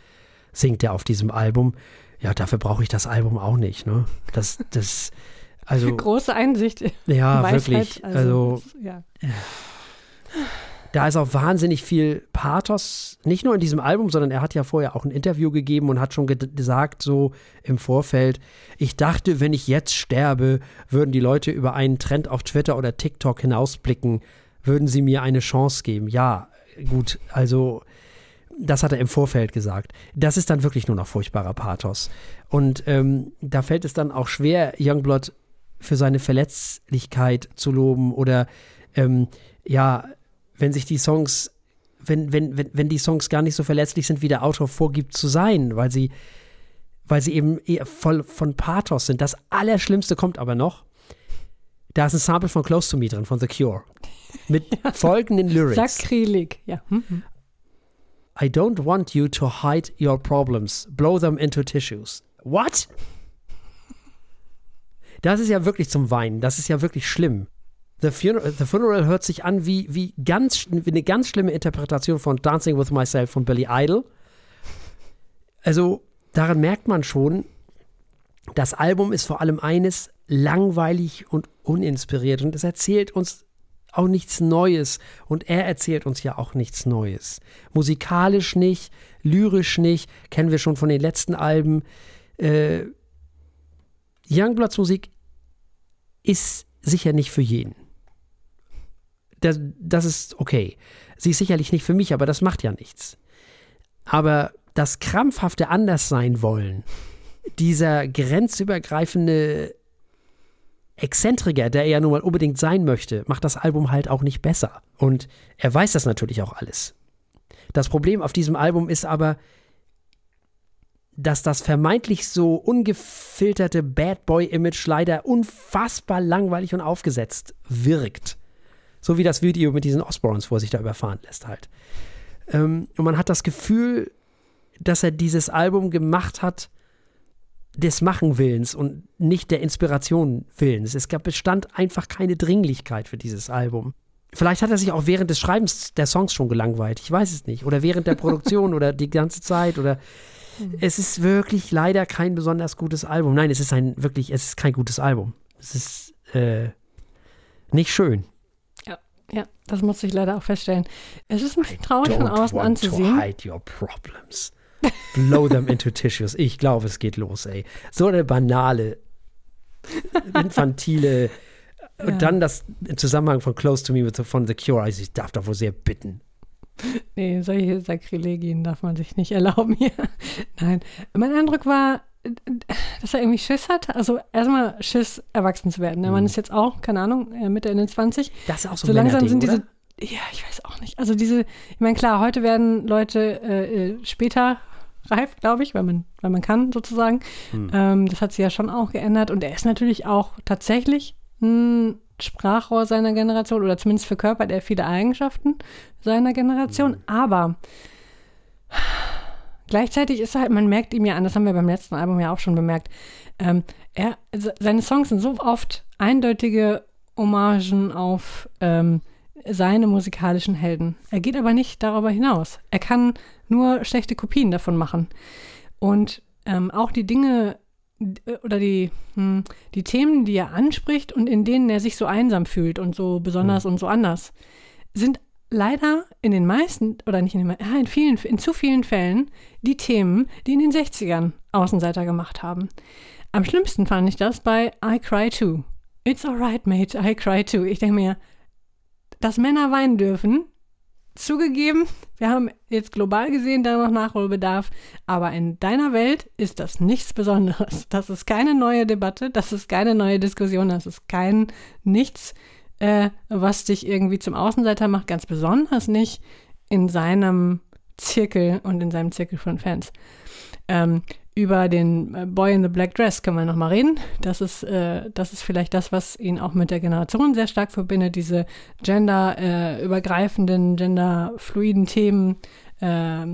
Singt er auf diesem Album. Ja, dafür brauche ich das Album auch nicht. Ne? Das, das, also. Große Einsicht. Ja, Weisheit, wirklich. Also, also ja. Da ist auch wahnsinnig viel Pathos, nicht nur in diesem Album, sondern er hat ja vorher auch ein Interview gegeben und hat schon gesagt, so im Vorfeld, ich dachte, wenn ich jetzt sterbe, würden die Leute über einen Trend auf Twitter oder TikTok hinausblicken, würden sie mir eine Chance geben. Ja, gut, also das hat er im Vorfeld gesagt. Das ist dann wirklich nur noch furchtbarer Pathos. Und ähm, da fällt es dann auch schwer, Youngblood für seine Verletzlichkeit zu loben oder ähm, ja, wenn sich die Songs, wenn, wenn, wenn, wenn die Songs gar nicht so verletzlich sind, wie der Autor vorgibt zu sein, weil sie, weil sie eben voll von Pathos sind. Das Allerschlimmste kommt aber noch. Da ist ein Sample von Close to Me drin, von The Cure. Mit folgenden Lyrics. Sakrileg, ja. Hm, hm. I don't want you to hide your problems. Blow them into tissues. What? Das ist ja wirklich zum Weinen. Das ist ja wirklich schlimm. The Funeral, The Funeral hört sich an wie, wie, ganz, wie eine ganz schlimme Interpretation von Dancing with Myself von Billy Idol. Also daran merkt man schon, das Album ist vor allem eines langweilig und uninspiriert und es erzählt uns auch nichts Neues und er erzählt uns ja auch nichts Neues. Musikalisch nicht, lyrisch nicht, kennen wir schon von den letzten Alben. Äh, Youngbloods Musik ist sicher nicht für jeden das, das ist okay. Sie ist sicherlich nicht für mich, aber das macht ja nichts. Aber das krampfhafte Anderssein wollen, dieser grenzübergreifende Exzentriker, der er ja nun mal unbedingt sein möchte, macht das Album halt auch nicht besser. Und er weiß das natürlich auch alles. Das Problem auf diesem Album ist aber, dass das vermeintlich so ungefilterte Bad Boy-Image leider unfassbar langweilig und aufgesetzt wirkt. So wie das Video mit diesen Osborns, wo er sich da überfahren lässt halt. Ähm, und man hat das Gefühl, dass er dieses Album gemacht hat des Machenwillens und nicht der Inspiration Willens. Es gab, bestand einfach keine Dringlichkeit für dieses Album. Vielleicht hat er sich auch während des Schreibens der Songs schon gelangweilt. Ich weiß es nicht. Oder während der Produktion oder die ganze Zeit oder es ist wirklich leider kein besonders gutes Album. Nein, es ist ein wirklich, es ist kein gutes Album. Es ist äh, nicht schön. Ja, ja, das muss ich leider auch feststellen. Es ist ein bisschen traurig von außen anzusehen. To hide your problems. Blow them into tissues. Ich glaube, es geht los, ey. So eine banale, infantile. Ja. Und dann das im Zusammenhang von Close to Me von The Cure. Also ich darf doch wohl sehr bitten. Nee, solche Sakrilegien darf man sich nicht erlauben hier. Nein. Mein Eindruck war, dass er irgendwie Schiss hat. Also erstmal Schiss, erwachsen zu werden. Der Mann mhm. ist jetzt auch, keine Ahnung, äh, Mitte in den 20. Das ist auch so, so langsam sind diese. Oder? Ja, ich weiß auch nicht. Also diese, ich meine, klar, heute werden Leute äh, äh später reif, glaube ich, weil man, weil man kann, sozusagen. Hm. Ähm, das hat sich ja schon auch geändert. Und er ist natürlich auch tatsächlich ein Sprachrohr seiner Generation oder zumindest verkörpert er viele Eigenschaften seiner Generation. Mhm. Aber gleichzeitig ist er halt, man merkt ihm ja an, das haben wir beim letzten Album ja auch schon bemerkt, ähm, er, seine Songs sind so oft eindeutige Hommagen auf ähm, seine musikalischen Helden. Er geht aber nicht darüber hinaus. Er kann nur schlechte Kopien davon machen. Und ähm, auch die Dinge, oder die, hm, die Themen, die er anspricht und in denen er sich so einsam fühlt und so besonders mhm. und so anders, sind leider in den meisten, oder nicht in den meisten, in vielen, in zu vielen Fällen die Themen, die in den 60ern Außenseiter gemacht haben. Am schlimmsten fand ich das bei I Cry Too. It's alright, mate, I cry too. Ich denke mir, dass Männer weinen dürfen, Zugegeben, wir haben jetzt global gesehen da noch Nachholbedarf, aber in deiner Welt ist das nichts Besonderes. Das ist keine neue Debatte, das ist keine neue Diskussion, das ist kein nichts, äh, was dich irgendwie zum Außenseiter macht, ganz besonders nicht in seinem Zirkel und in seinem Zirkel von Fans. Ähm, über den äh, Boy in the Black Dress können wir nochmal reden. Das ist, äh, das ist vielleicht das, was ihn auch mit der Generation sehr stark verbindet, diese genderübergreifenden, äh, genderfluiden Themen, äh,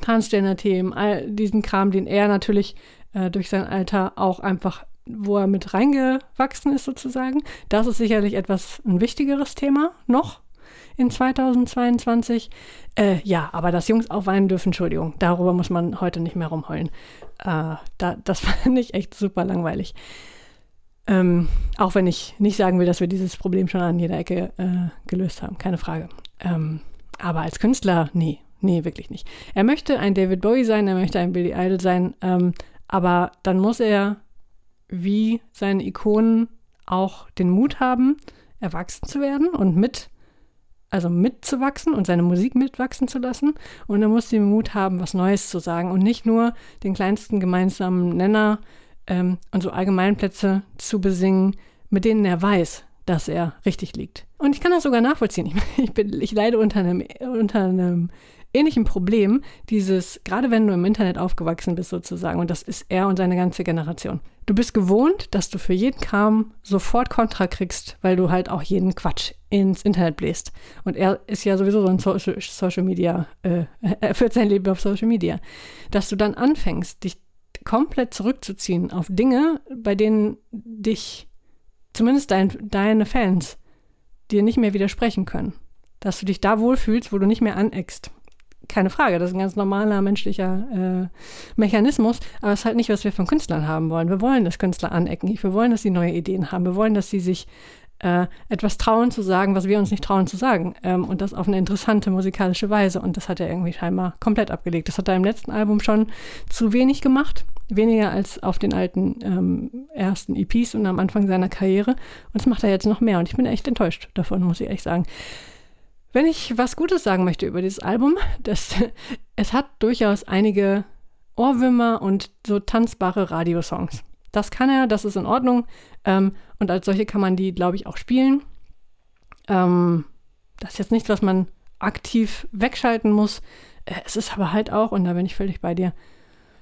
Transgender-Themen, all diesen Kram, den er natürlich äh, durch sein Alter auch einfach, wo er mit reingewachsen ist sozusagen. Das ist sicherlich etwas ein wichtigeres Thema noch in 2022. Äh, ja, aber dass Jungs auch weinen dürfen, Entschuldigung, darüber muss man heute nicht mehr rumheulen. Äh, da, das fand ich echt super langweilig. Ähm, auch wenn ich nicht sagen will, dass wir dieses Problem schon an jeder Ecke äh, gelöst haben, keine Frage. Ähm, aber als Künstler, nee, nee, wirklich nicht. Er möchte ein David Bowie sein, er möchte ein Billy Idol sein, ähm, aber dann muss er, wie seine Ikonen, auch den Mut haben, erwachsen zu werden und mit also mitzuwachsen und seine Musik mitwachsen zu lassen. Und er muss den Mut haben, was Neues zu sagen und nicht nur den kleinsten gemeinsamen Nenner ähm, und so Allgemeinplätze zu besingen, mit denen er weiß, dass er richtig liegt. Und ich kann das sogar nachvollziehen. Ich, bin, ich leide unter einem, unter einem ähnlichen Problem, dieses, gerade wenn du im Internet aufgewachsen bist sozusagen, und das ist er und seine ganze Generation. Du bist gewohnt, dass du für jeden Kram sofort Kontra kriegst, weil du halt auch jeden Quatsch ins Internet bläst. Und er ist ja sowieso so ein Social, Social Media, äh, er führt sein Leben auf Social Media. Dass du dann anfängst, dich komplett zurückzuziehen auf Dinge, bei denen dich zumindest dein, deine Fans dir nicht mehr widersprechen können. Dass du dich da wohlfühlst, wo du nicht mehr aneckst keine Frage, das ist ein ganz normaler menschlicher äh, Mechanismus, aber es ist halt nicht, was wir von Künstlern haben wollen. Wir wollen, dass Künstler anecken. Wir wollen, dass sie neue Ideen haben. Wir wollen, dass sie sich äh, etwas trauen zu sagen, was wir uns nicht trauen zu sagen. Ähm, und das auf eine interessante musikalische Weise. Und das hat er irgendwie scheinbar komplett abgelegt. Das hat er im letzten Album schon zu wenig gemacht. Weniger als auf den alten ähm, ersten EPs und am Anfang seiner Karriere. Und das macht er jetzt noch mehr. Und ich bin echt enttäuscht davon, muss ich ehrlich sagen. Wenn ich was Gutes sagen möchte über dieses Album, das, es hat durchaus einige Ohrwürmer und so tanzbare Radiosongs. Das kann er, das ist in Ordnung. Ähm, und als solche kann man die, glaube ich, auch spielen. Ähm, das ist jetzt nichts, was man aktiv wegschalten muss. Äh, es ist aber halt auch, und da bin ich völlig bei dir,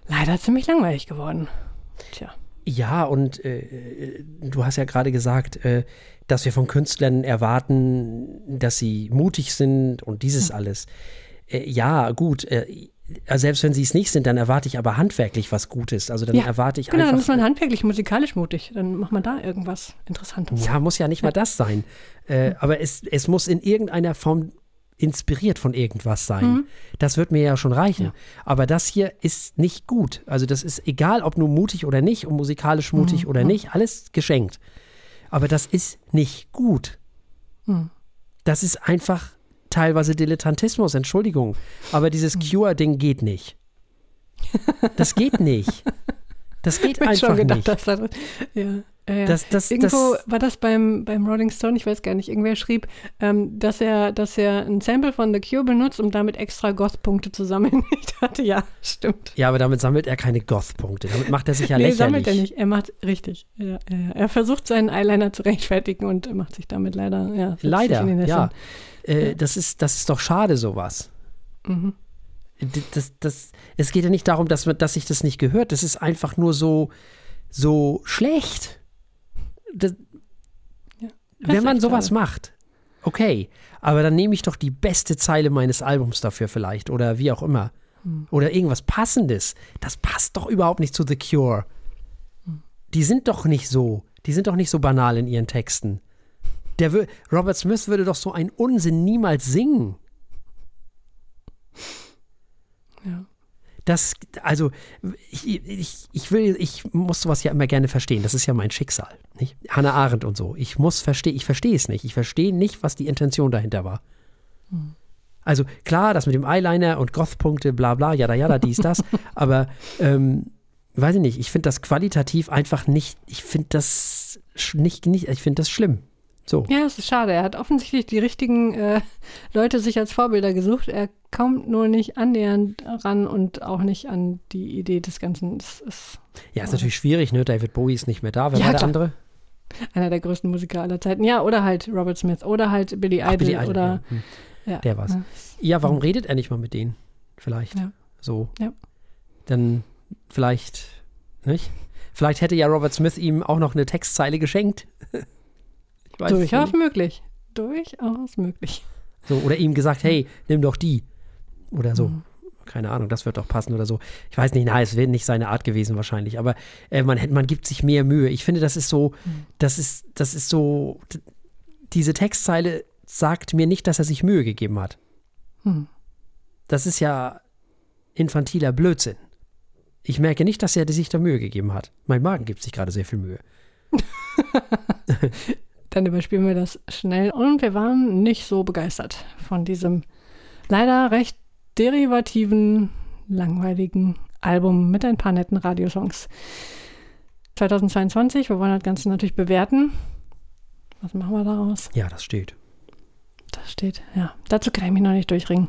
leider ziemlich langweilig geworden. Tja. Ja, und äh, du hast ja gerade gesagt, äh, dass wir von Künstlern erwarten, dass sie mutig sind und dieses alles. Äh, ja, gut. Äh, selbst wenn sie es nicht sind, dann erwarte ich aber handwerklich was Gutes. Also dann ja, erwarte ich genau, einfach. Genau, dann ist man handwerklich, musikalisch mutig. Dann macht man da irgendwas Interessantes. Ja, muss ja nicht mal das sein. Äh, aber es, es muss in irgendeiner Form inspiriert von irgendwas sein. Mhm. Das wird mir ja schon reichen. Ja. Aber das hier ist nicht gut. Also das ist egal, ob nur mutig oder nicht und musikalisch mutig mhm. oder mhm. nicht, alles geschenkt. Aber das ist nicht gut. Mhm. Das ist einfach teilweise Dilettantismus, Entschuldigung. Aber dieses mhm. Cure-Ding geht nicht. Das geht nicht. Das geht einfach gedacht, nicht. Das, ja. Ja, das, das, Irgendwo das, war das beim, beim Rolling Stone, ich weiß gar nicht, irgendwer schrieb, ähm, dass, er, dass er ein Sample von The Cure benutzt, um damit extra Goth-Punkte zu sammeln. Ich dachte, ja, stimmt. Ja, aber damit sammelt er keine Goth-Punkte. Damit macht er sich ja nee, lächerlich. sammelt er nicht. Er macht, richtig. Ja, er versucht seinen Eyeliner zu rechtfertigen und macht sich damit leider, ja. Leider, ja. Äh, das, ist, das ist doch schade, sowas. Mhm. Das, das, es geht ja nicht darum, dass, dass sich das nicht gehört. Das ist einfach nur so, so schlecht das, ja, wenn man sowas schade. macht, okay, aber dann nehme ich doch die beste Zeile meines Albums dafür vielleicht oder wie auch immer. Hm. Oder irgendwas Passendes. Das passt doch überhaupt nicht zu The Cure. Hm. Die sind doch nicht so. Die sind doch nicht so banal in ihren Texten. Der Robert Smith würde doch so einen Unsinn niemals singen. Das, also ich, ich, ich will, ich muss sowas ja immer gerne verstehen. Das ist ja mein Schicksal. Nicht? Hannah Arendt und so. Ich muss verstehen, ich verstehe es nicht. Ich verstehe nicht, was die Intention dahinter war. Hm. Also klar, das mit dem Eyeliner und Goth-Punkte, bla bla, jada jada, dies, das, aber ähm, weiß ich nicht, ich finde das qualitativ einfach nicht, ich finde das nicht, nicht ich finde das schlimm. So. Ja, es ist schade. Er hat offensichtlich die richtigen äh, Leute sich als Vorbilder gesucht. Er kommt nur nicht annähernd ran und auch nicht an die Idee des Ganzen. Es, es, ja, ist natürlich schwierig, ne? David Bowie ist nicht mehr da. Wer ja, war der klar. andere? Einer der größten Musiker aller Zeiten. Ja, oder halt Robert Smith oder halt Billy Idol, Billy Idol oder. Ja. Hm. Ja. Der war's. Ja. warum redet er nicht mal mit denen? Vielleicht. So. Ja. Dann vielleicht, nicht? Vielleicht hätte ja Robert Smith ihm auch noch eine Textzeile geschenkt. Durchaus möglich. Durchaus möglich. So, oder ihm gesagt, hey, nimm doch die. Oder so. Mhm. Keine Ahnung, das wird doch passen oder so. Ich weiß nicht, nein, es wäre nicht seine Art gewesen wahrscheinlich, aber äh, man, man gibt sich mehr Mühe. Ich finde, das ist so, mhm. das ist, das ist so, diese Textzeile sagt mir nicht, dass er sich Mühe gegeben hat. Mhm. Das ist ja infantiler Blödsinn. Ich merke nicht, dass er sich da Mühe gegeben hat. Mein Magen gibt sich gerade sehr viel Mühe. Dann überspielen wir das schnell und wir waren nicht so begeistert von diesem leider recht derivativen, langweiligen Album mit ein paar netten Radiosongs. 2022, wir wollen das Ganze natürlich bewerten. Was machen wir daraus? Ja, das steht. Das steht, ja. Dazu kann ich mich noch nicht durchringen.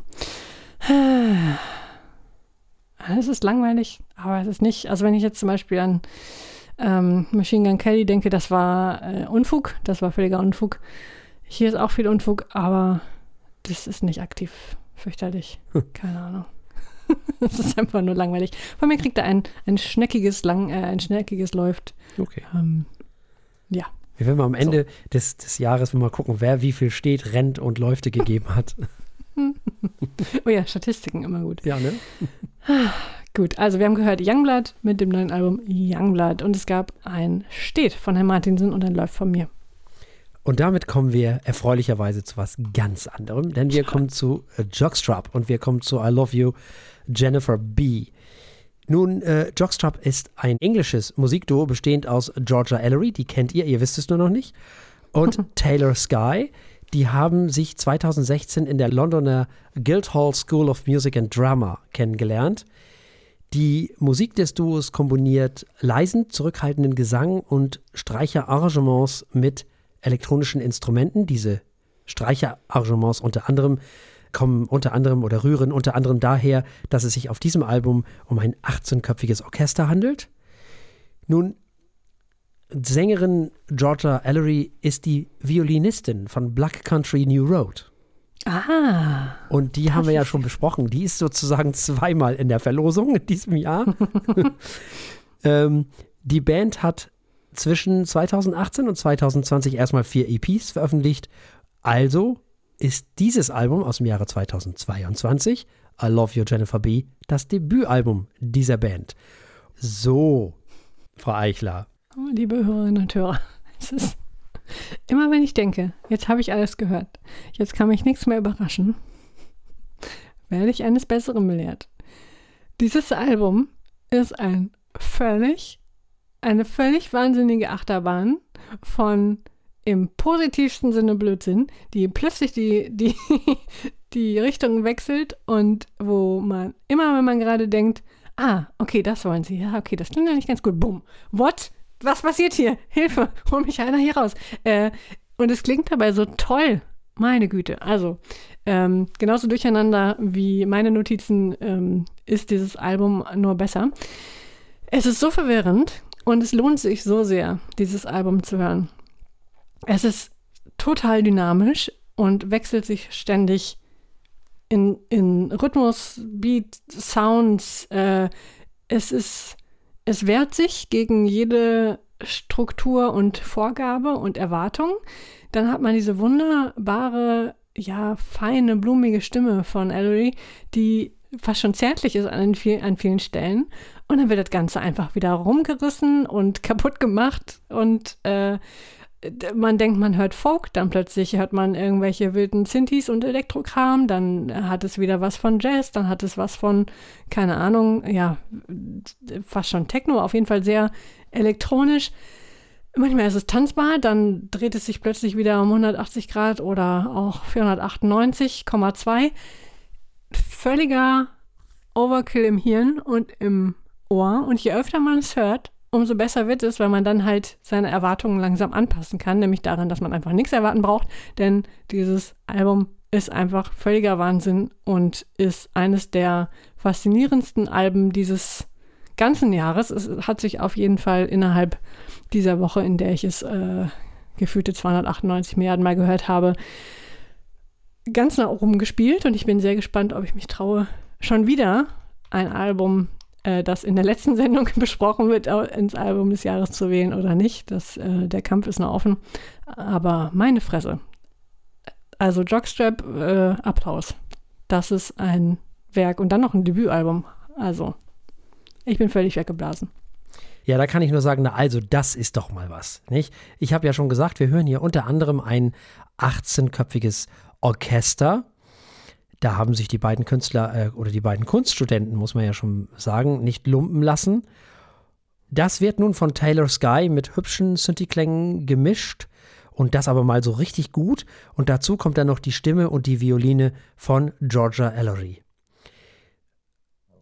Es ist langweilig, aber es ist nicht, also wenn ich jetzt zum Beispiel an ähm, Machine Gun Kelly denke, das war äh, Unfug, das war völliger Unfug. Hier ist auch viel Unfug, aber das ist nicht aktiv fürchterlich. Hm. Keine Ahnung. das ist einfach nur langweilig. Von mir kriegt er ein, ein schneckiges, lang, äh, ein schneckiges läuft. Okay. Ähm, ja. Wir werden mal am Ende so. des, des Jahres mal gucken, wer wie viel steht, rennt und Läufte gegeben hat. oh ja, Statistiken immer gut. Ja, ne? Gut, also wir haben gehört Youngblood mit dem neuen Album Youngblood und es gab ein Steht von Herrn Martinsen und ein Läuft von mir. Und damit kommen wir erfreulicherweise zu was ganz anderem, denn wir kommen zu äh, Jockstrap und wir kommen zu I Love You, Jennifer B. Nun, äh, Jockstrap ist ein englisches Musikduo bestehend aus Georgia Ellery, die kennt ihr, ihr wisst es nur noch nicht, und Taylor Sky. Die haben sich 2016 in der Londoner Guildhall School of Music and Drama kennengelernt. Die Musik des Duos kombiniert leisen, zurückhaltenden Gesang und Streicherarrangements mit elektronischen Instrumenten. Diese Streicherarrangements unter anderem kommen unter anderem oder rühren unter anderem daher, dass es sich auf diesem Album um ein 18-köpfiges Orchester handelt. Nun, Sängerin Georgia Ellery ist die Violinistin von Black Country New Road. Ah. Und die haben wir ja schon besprochen. Die ist sozusagen zweimal in der Verlosung in diesem Jahr. ähm, die Band hat zwischen 2018 und 2020 erstmal vier EPs veröffentlicht. Also ist dieses Album aus dem Jahre 2022, I Love You Jennifer B., das Debütalbum dieser Band. So, Frau Eichler. Oh, liebe Hörerinnen und Hörer, es ist immer wenn ich denke, jetzt habe ich alles gehört, jetzt kann mich nichts mehr überraschen, werde ich eines Besseren belehrt. Dieses Album ist ein völlig, eine völlig wahnsinnige Achterbahn von im positivsten Sinne Blödsinn, die plötzlich die, die, die Richtung wechselt und wo man immer, wenn man gerade denkt, ah, okay, das wollen sie, ja, okay, das klingt ja nicht ganz gut, bumm, what? Was passiert hier? Hilfe, hol mich einer hier raus. Äh, und es klingt dabei so toll. Meine Güte. Also, ähm, genauso durcheinander wie meine Notizen ähm, ist dieses Album nur besser. Es ist so verwirrend und es lohnt sich so sehr, dieses Album zu hören. Es ist total dynamisch und wechselt sich ständig in, in Rhythmus, Beat, Sounds. Äh, es ist, es wehrt sich gegen jede Struktur und Vorgabe und Erwartung. Dann hat man diese wunderbare, ja, feine, blumige Stimme von Ellery, die fast schon zärtlich ist an, viel, an vielen Stellen. Und dann wird das Ganze einfach wieder rumgerissen und kaputt gemacht und äh, man denkt, man hört Folk, dann plötzlich hört man irgendwelche wilden Synthes und Elektrokram, dann hat es wieder was von Jazz, dann hat es was von, keine Ahnung, ja, fast schon Techno, auf jeden Fall sehr elektronisch. Manchmal ist es tanzbar, dann dreht es sich plötzlich wieder um 180 Grad oder auch 498,2. Völliger Overkill im Hirn und im Ohr. Und je öfter man es hört, umso besser wird es, weil man dann halt seine Erwartungen langsam anpassen kann, nämlich daran, dass man einfach nichts erwarten braucht, denn dieses Album ist einfach völliger Wahnsinn und ist eines der faszinierendsten Alben dieses ganzen Jahres. Es hat sich auf jeden Fall innerhalb dieser Woche, in der ich es äh, gefühlte 298 Milliarden Mal gehört habe, ganz nach oben gespielt und ich bin sehr gespannt, ob ich mich traue, schon wieder ein Album äh, das in der letzten Sendung besprochen wird, ins Album des Jahres zu wählen oder nicht. Das, äh, der Kampf ist noch offen. Aber meine Fresse. Also Jockstrap, äh, Applaus. Das ist ein Werk und dann noch ein Debütalbum. Also, ich bin völlig weggeblasen. Ja, da kann ich nur sagen, na also, das ist doch mal was, nicht? Ich habe ja schon gesagt, wir hören hier unter anderem ein 18-köpfiges Orchester da haben sich die beiden Künstler äh, oder die beiden Kunststudenten, muss man ja schon sagen, nicht lumpen lassen. Das wird nun von Taylor Sky mit hübschen Synthi-Klängen gemischt und das aber mal so richtig gut. Und dazu kommt dann noch die Stimme und die Violine von Georgia Ellery.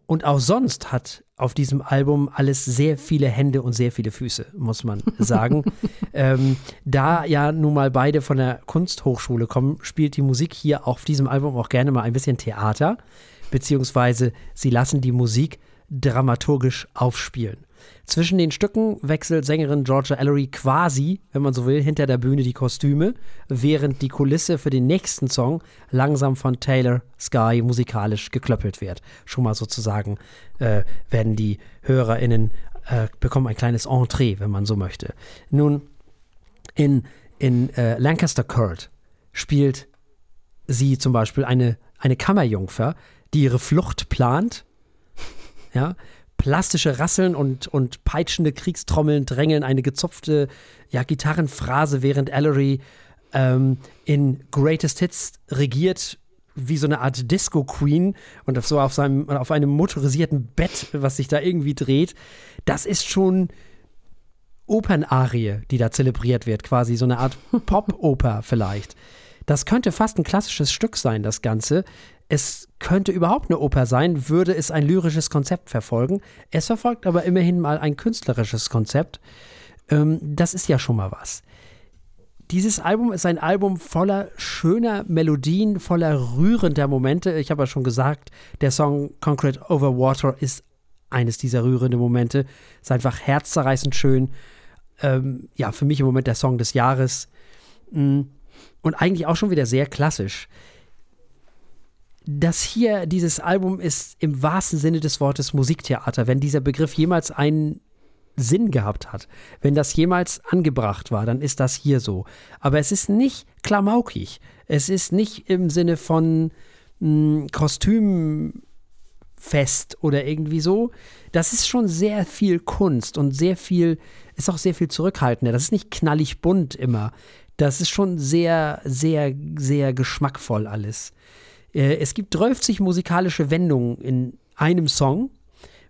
Und auch sonst hat auf diesem Album alles sehr viele Hände und sehr viele Füße, muss man sagen. ähm, da ja nun mal beide von der Kunsthochschule kommen, spielt die Musik hier auf diesem Album auch gerne mal ein bisschen Theater, beziehungsweise sie lassen die Musik dramaturgisch aufspielen. Zwischen den Stücken wechselt Sängerin Georgia Ellery quasi, wenn man so will, hinter der Bühne die Kostüme, während die Kulisse für den nächsten Song langsam von Taylor Sky musikalisch geklöppelt wird. Schon mal sozusagen äh, werden die HörerInnen äh, bekommen ein kleines Entree, wenn man so möchte. Nun, in, in äh, Lancaster Court spielt sie zum Beispiel eine, eine Kammerjungfer, die ihre Flucht plant. Ja, plastische Rasseln und, und peitschende Kriegstrommeln drängeln eine gezupfte ja, Gitarrenphrase, während Ellery ähm, in Greatest Hits regiert wie so eine Art Disco Queen und auf so auf seinem auf einem motorisierten Bett, was sich da irgendwie dreht. Das ist schon Opernarie, die da zelebriert wird, quasi so eine Art Pop-Oper vielleicht. Das könnte fast ein klassisches Stück sein, das Ganze. Es könnte überhaupt eine Oper sein, würde es ein lyrisches Konzept verfolgen. Es verfolgt aber immerhin mal ein künstlerisches Konzept. Ähm, das ist ja schon mal was. Dieses Album ist ein Album voller schöner Melodien, voller rührender Momente. Ich habe ja schon gesagt, der Song Concrete Over Water ist eines dieser rührenden Momente. Ist einfach herzzerreißend schön. ähm, ja, für mich im Moment der Song des Jahres. Mm, und eigentlich auch schon wieder sehr klassisch. Das hier, dieses Album ist im wahrsten Sinne des Wortes Musiktheater. Wenn dieser Begriff jemals einen Sinn gehabt hat, wenn das jemals angebracht war, dann ist das hier so. Aber es ist nicht klamaukig. Es ist nicht im Sinne von mh, Kostüm fest oder irgendwie so. Das ist schon sehr viel Kunst und sehr viel, ist auch sehr viel zurückhaltender. Das ist nicht knallig bunt immer. Das ist schon sehr, sehr, sehr geschmackvoll alles. Äh, es gibt 30 musikalische Wendungen in einem Song.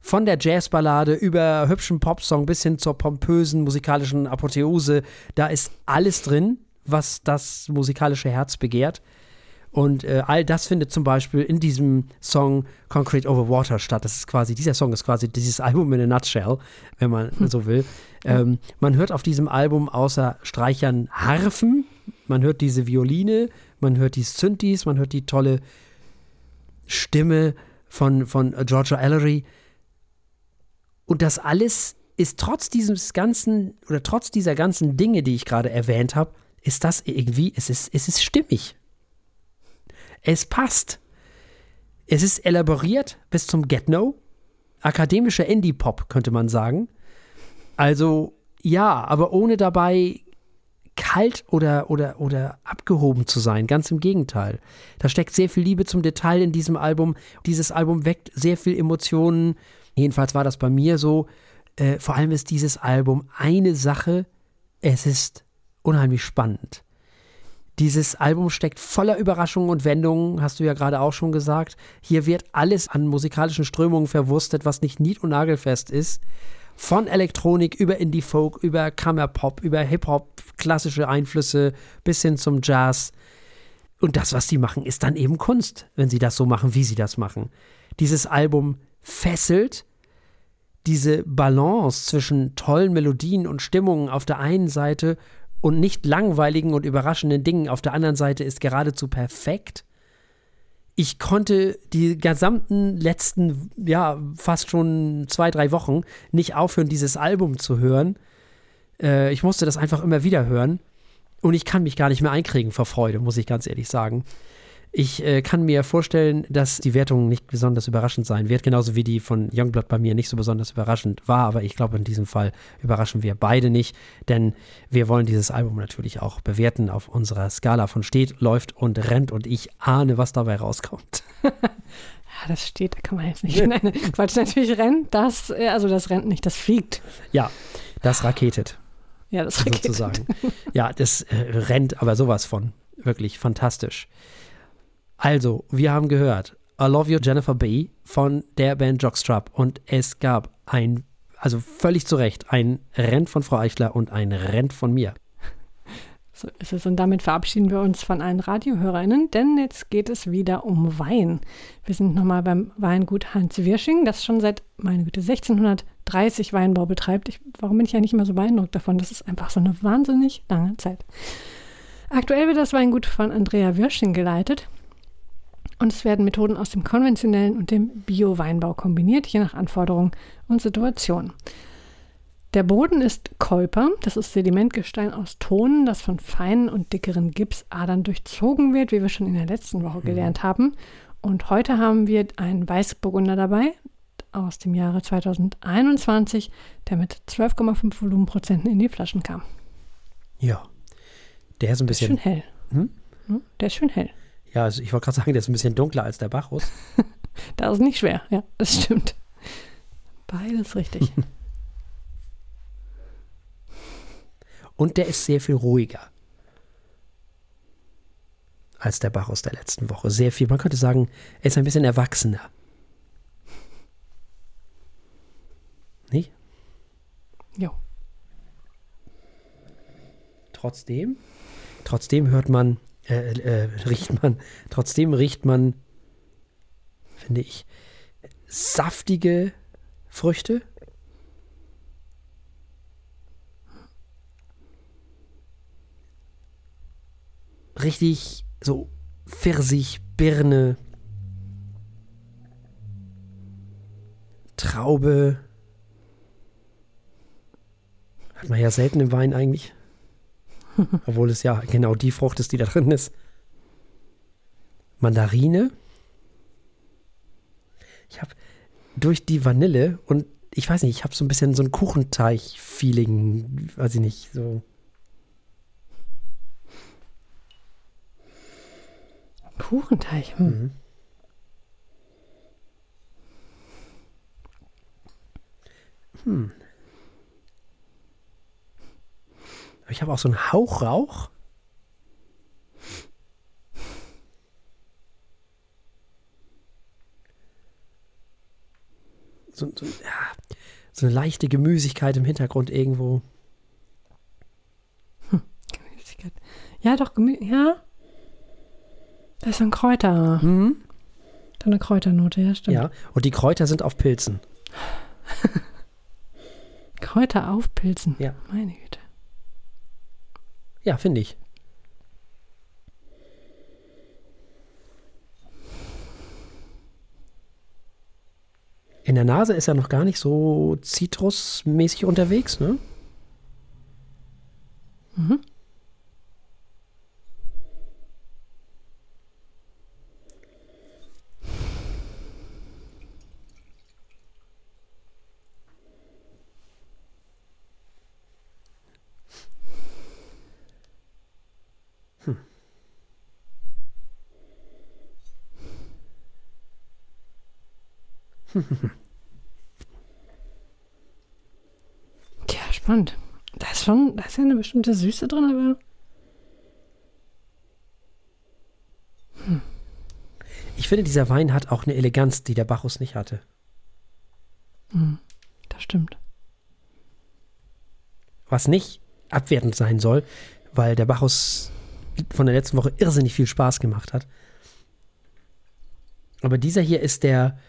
Von der Jazzballade über hübschen Popsong bis hin zur pompösen musikalischen Apotheose. Da ist alles drin, was das musikalische Herz begehrt. Und äh, all das findet zum Beispiel in diesem Song Concrete Over Water statt. Das ist quasi, dieser Song ist quasi dieses Album in a nutshell, wenn man so will. Ähm, man hört auf diesem Album außer Streichern Harfen, man hört diese Violine, man hört die Synthes, man hört die tolle Stimme von, von Georgia Ellery. Und das alles ist trotz dieses ganzen oder trotz dieser ganzen Dinge, die ich gerade erwähnt habe, ist das irgendwie, es ist, es ist stimmig. Es passt. Es ist elaboriert bis zum Get-No. Akademischer Indie-Pop, könnte man sagen. Also, ja, aber ohne dabei kalt oder, oder, oder abgehoben zu sein. Ganz im Gegenteil. Da steckt sehr viel Liebe zum Detail in diesem Album. Dieses Album weckt sehr viel Emotionen. Jedenfalls war das bei mir so. Äh, vor allem ist dieses Album eine Sache. Es ist unheimlich spannend. Dieses Album steckt voller Überraschungen und Wendungen, hast du ja gerade auch schon gesagt. Hier wird alles an musikalischen Strömungen verwurstet, was nicht nied- und nagelfest ist. Von Elektronik über Indie-Folk, über Kammerpop, über Hip-Hop, klassische Einflüsse bis hin zum Jazz. Und das, was sie machen, ist dann eben Kunst, wenn sie das so machen, wie sie das machen. Dieses Album fesselt diese Balance zwischen tollen Melodien und Stimmungen auf der einen Seite und nicht langweiligen und überraschenden Dingen auf der anderen Seite ist geradezu perfekt. Ich konnte die gesamten letzten, ja, fast schon zwei, drei Wochen nicht aufhören, dieses Album zu hören. Äh, ich musste das einfach immer wieder hören. Und ich kann mich gar nicht mehr einkriegen vor Freude, muss ich ganz ehrlich sagen. Ich äh, kann mir vorstellen, dass die Wertung nicht besonders überraschend sein wird, genauso wie die von Youngblood bei mir nicht so besonders überraschend war. Aber ich glaube, in diesem Fall überraschen wir beide nicht, denn wir wollen dieses Album natürlich auch bewerten auf unserer Skala von steht, läuft und rennt. Und ich ahne, was dabei rauskommt. ja, das steht, da kann man jetzt nicht. Nein, Quatsch, natürlich rennt das, äh, also das rennt nicht, das fliegt. Ja, das raketet. Ja, das raketet. Sozusagen. Ja, das äh, rennt aber sowas von. Wirklich fantastisch. Also, wir haben gehört, I Love You Jennifer B. von der Band Jockstrap und es gab ein, also völlig zu Recht, ein Rent von Frau Eichler und ein Rent von mir. So ist es und damit verabschieden wir uns von allen Radiohörerinnen, denn jetzt geht es wieder um Wein. Wir sind nochmal beim Weingut Hans Wirsching, das schon seit, meine Güte, 1630 Weinbau betreibt. Ich, warum bin ich ja nicht immer so beeindruckt davon? Das ist einfach so eine wahnsinnig lange Zeit. Aktuell wird das Weingut von Andrea Wirsching geleitet. Und es werden Methoden aus dem konventionellen und dem Bio-Weinbau kombiniert, je nach Anforderung und Situation. Der Boden ist Kolper, das ist Sedimentgestein aus Ton, das von feinen und dickeren Gipsadern durchzogen wird, wie wir schon in der letzten Woche mhm. gelernt haben. Und heute haben wir einen Weißburgunder dabei aus dem Jahre 2021, der mit 12,5 Volumenprozenten in die Flaschen kam. Ja, der ist ein bisschen. Der ist schön hell. Hm? hm? Der ist schön hell. Ja, also ich wollte gerade sagen, der ist ein bisschen dunkler als der Bacchus. das ist nicht schwer, ja, das stimmt. Beides richtig. Und der ist sehr viel ruhiger als der Bacchus der letzten Woche. Sehr viel, man könnte sagen, er ist ein bisschen erwachsener. Nicht? Ja. Trotzdem, trotzdem hört man äh, äh, riecht man, trotzdem riecht man, finde ich, saftige Früchte. Richtig so Pfirsich, Birne, Traube. Hat man ja selten im Wein eigentlich. Obwohl es ja genau die Frucht ist, die da drin ist. Mandarine. Ich habe durch die Vanille und ich weiß nicht, ich habe so ein bisschen so ein Kuchenteig-Feeling, weiß ich nicht, so. Kuchenteig. Hm. Mhm. Hm. Aber Ich habe auch so einen Hauch Rauch. So, so, ja, so eine leichte Gemüsigkeit im Hintergrund irgendwo. Gemüsigkeit. Ja, doch, Gemü ja. Da ist so ein Kräuter. Mhm. So eine Kräuternote, ja, stimmt. Ja, und die Kräuter sind auf Pilzen. Kräuter aufpilzen. Ja. Meine Güte. Ja, finde ich. In der Nase ist er noch gar nicht so zitrusmäßig unterwegs, ne? Mhm. Tja, spannend. Da ist schon, da ist ja eine bestimmte Süße drin, aber Ich finde, dieser Wein hat auch eine Eleganz, die der Bacchus nicht hatte. das stimmt. Was nicht abwertend sein soll, weil der Bacchus von der letzten Woche irrsinnig viel Spaß gemacht hat. Aber dieser hier ist der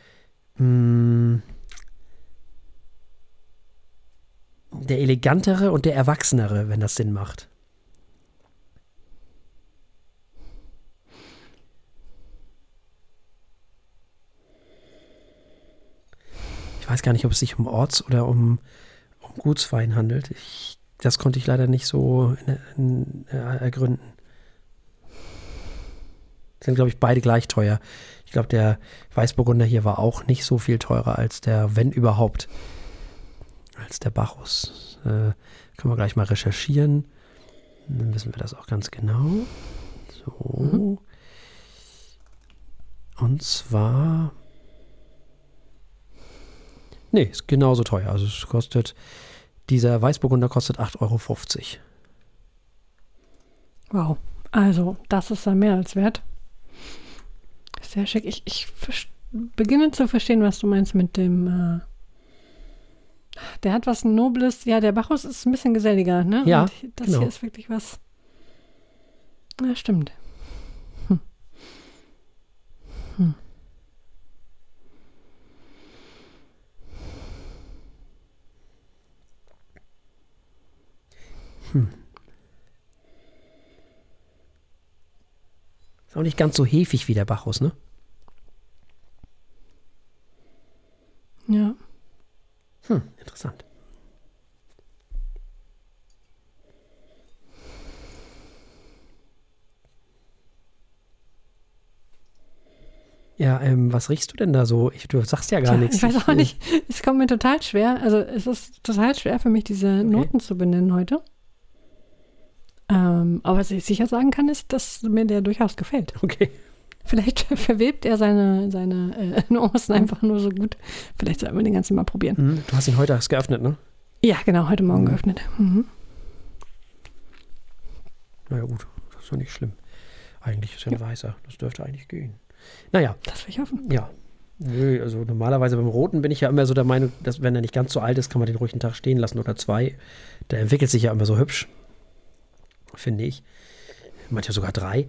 der elegantere und der erwachsenere, wenn das Sinn macht. Ich weiß gar nicht, ob es sich um Orts- oder um, um Gutswein handelt. Ich, das konnte ich leider nicht so in, in, äh, ergründen. Sind, glaube ich, beide gleich teuer. Ich glaube, der Weißburgunder hier war auch nicht so viel teurer als der, wenn überhaupt, als der Bacchus. Äh, können wir gleich mal recherchieren. Dann wissen wir das auch ganz genau. So. Und zwar. Nee, ist genauso teuer. Also es kostet. Dieser Weißburgunder kostet 8,50 Euro. Wow. Also, das ist dann mehr als wert. Sehr schick. Ich, ich beginne zu verstehen, was du meinst mit dem. Äh, der hat was Nobles. Ja, der Bacchus ist ein bisschen geselliger, ne? Ja, Und das genau. hier ist wirklich was. Ja, stimmt. Ist auch nicht ganz so hefig wie der Bacchus, ne? Ja. Hm, interessant. Ja, ähm, was riechst du denn da so? Ich, du sagst ja gar Tja, nichts. Ich weiß auch nicht. Es kommt mir total schwer. Also es ist total schwer für mich, diese Noten zu benennen heute. Ähm, aber was ich sicher sagen kann, ist, dass mir der durchaus gefällt. Okay. Vielleicht verwebt er seine, seine äh, Nuancen einfach nur so gut. Vielleicht sollten wir den ganzen mal probieren. Hm, du hast ihn heute erst geöffnet, ne? Ja, genau, heute Morgen Mhm. geöffnet. Mhm. Naja, gut. Das ist ja nicht schlimm. Eigentlich ist ja ein weißer. Das dürfte eigentlich gehen. Naja, Das will ich hoffen. ja. Nö, also normalerweise beim Roten bin ich ja immer so der Meinung, dass wenn er nicht ganz so alt ist, kann man den ruhig einen Tag stehen lassen oder zwei. Der entwickelt sich ja immer so hübsch. Finde ich. Manchmal sogar drei.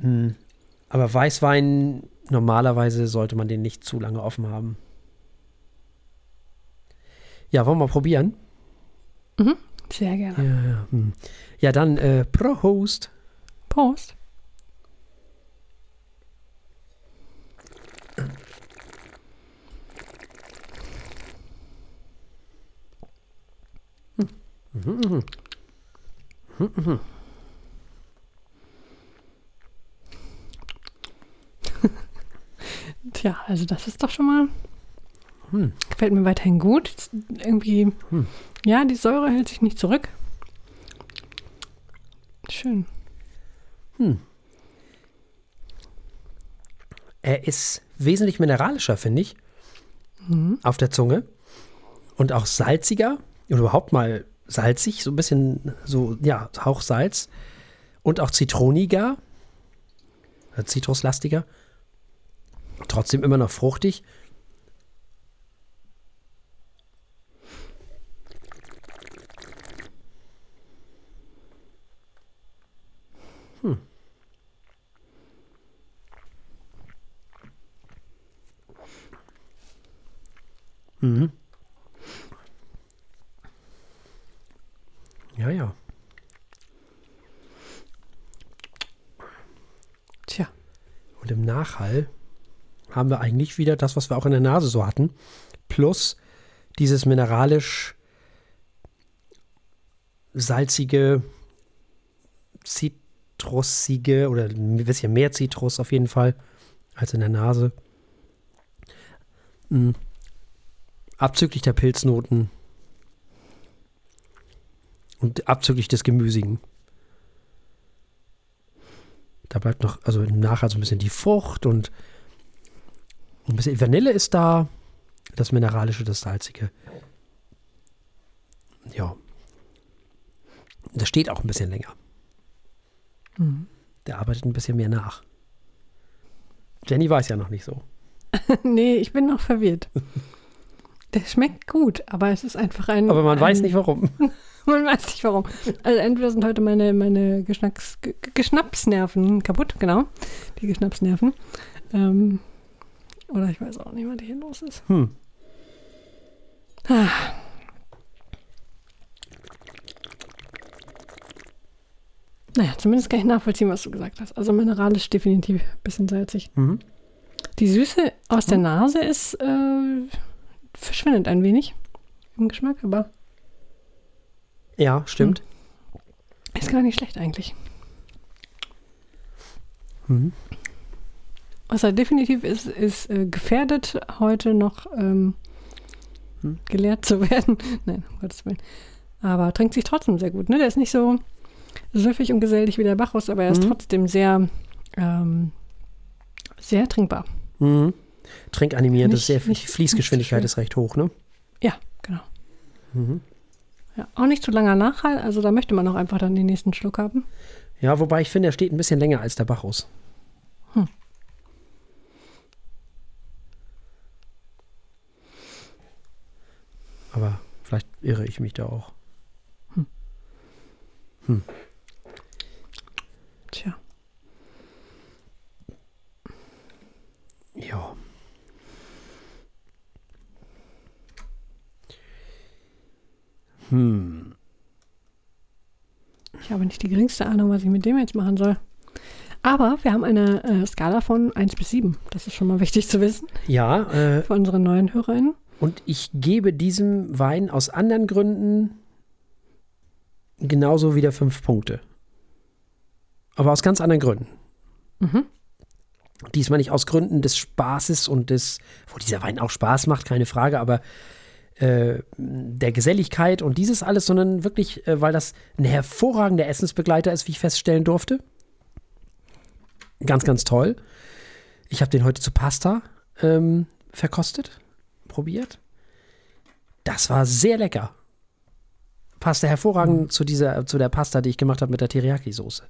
Hm. Aber Weißwein, normalerweise sollte man den nicht zu lange offen haben. Ja, wollen wir probieren? Sehr gerne. Ja, ja. Hm. Ja, dann äh, Prost. Prost. Mhm. Mhm. Mhm. Tja, also das ist doch schon mal. Hm. Gefällt mir weiterhin gut. Irgendwie, Hm. ja, die Säure hält sich nicht zurück. Schön. Er ist wesentlich mineralischer, finde ich, auf der Zunge. Und auch salziger. Oder überhaupt mal salzig, so ein bisschen so, ja, Hauchsalz. Und auch zitroniger. Zitruslastiger. Trotzdem immer noch fruchtig. Mhm. Ja, ja. Tja. Und im Nachhall haben wir eigentlich wieder das, was wir auch in der Nase so hatten. Plus dieses mineralisch salzige, zitrusige oder ein bisschen mehr Zitrus auf jeden Fall als in der Nase. Mm. Abzüglich der Pilznoten und abzüglich des Gemüsigen. Da bleibt noch, also nachher so ein bisschen die Frucht und ein bisschen Vanille ist da. Das Mineralische, das Salzige. Ja. Das steht auch ein bisschen länger. Mhm. Der arbeitet ein bisschen mehr nach. Jenny weiß ja noch nicht so. nee, ich bin noch verwirrt. Der schmeckt gut, aber es ist einfach ein. Aber man ein, weiß nicht warum. Man weiß nicht warum. Also entweder sind heute meine, meine Geschnacks, Ge- Ge- Geschnappsnerven kaputt, genau. Die Geschnappsnerven. Ähm, oder ich weiß auch nicht, was hier los ist. Hm. Ah. Naja, zumindest kann ich nachvollziehen, was du gesagt hast. Also mineralisch definitiv ein bisschen salzig. Mhm. Die Süße aus der Nase ist, äh, verschwindet ein wenig im Geschmack, aber Ja, stimmt. ist gar nicht schlecht eigentlich. Mhm. Was er definitiv ist, ist äh, gefährdet, heute noch ähm, Hm. geleert zu werden. Nein, um Gottes Willen. Aber trinkt sich trotzdem sehr gut. Ne? Der ist nicht so süffig und gesellig wie der Bacchus, aber er ist Mhm. trotzdem sehr, ähm, sehr trinkbar. Mhm. Trinkanimierend, das ist sehr, die Fließgeschwindigkeit ist recht hoch, ne? Ja, genau. Mhm. Ja, auch nicht zu langer Nachhall, also da möchte man auch einfach dann den nächsten Schluck haben. Ja, wobei ich finde, er steht ein bisschen länger als der Bacchus. Hm. Aber vielleicht irre ich mich da auch. Tja. Ja. Hm. Ich habe nicht die geringste Ahnung, was ich mit dem jetzt machen soll. Aber wir haben eine äh, Skala von 1 bis 7. Das ist schon mal wichtig zu wissen Ja, äh, für unsere neuen HörerInnen. Und ich gebe diesem Wein aus anderen Gründen genauso wieder fünf Punkte. Aber aus ganz anderen Gründen. Mhm. Diesmal nicht aus Gründen des Spaßes und des, wo dieser Wein auch Spaß macht, keine Frage, aber äh, der Geselligkeit und dieses alles, sondern wirklich, äh, weil das ein hervorragender Essensbegleiter ist, wie ich feststellen durfte. Ganz, ganz toll. Ich habe den heute zu Pasta ähm, verkostet, probiert. Das war sehr lecker. Passte hervorragend zu dieser, zu der Pasta, die ich gemacht habe mit der Teriyaki-Soße.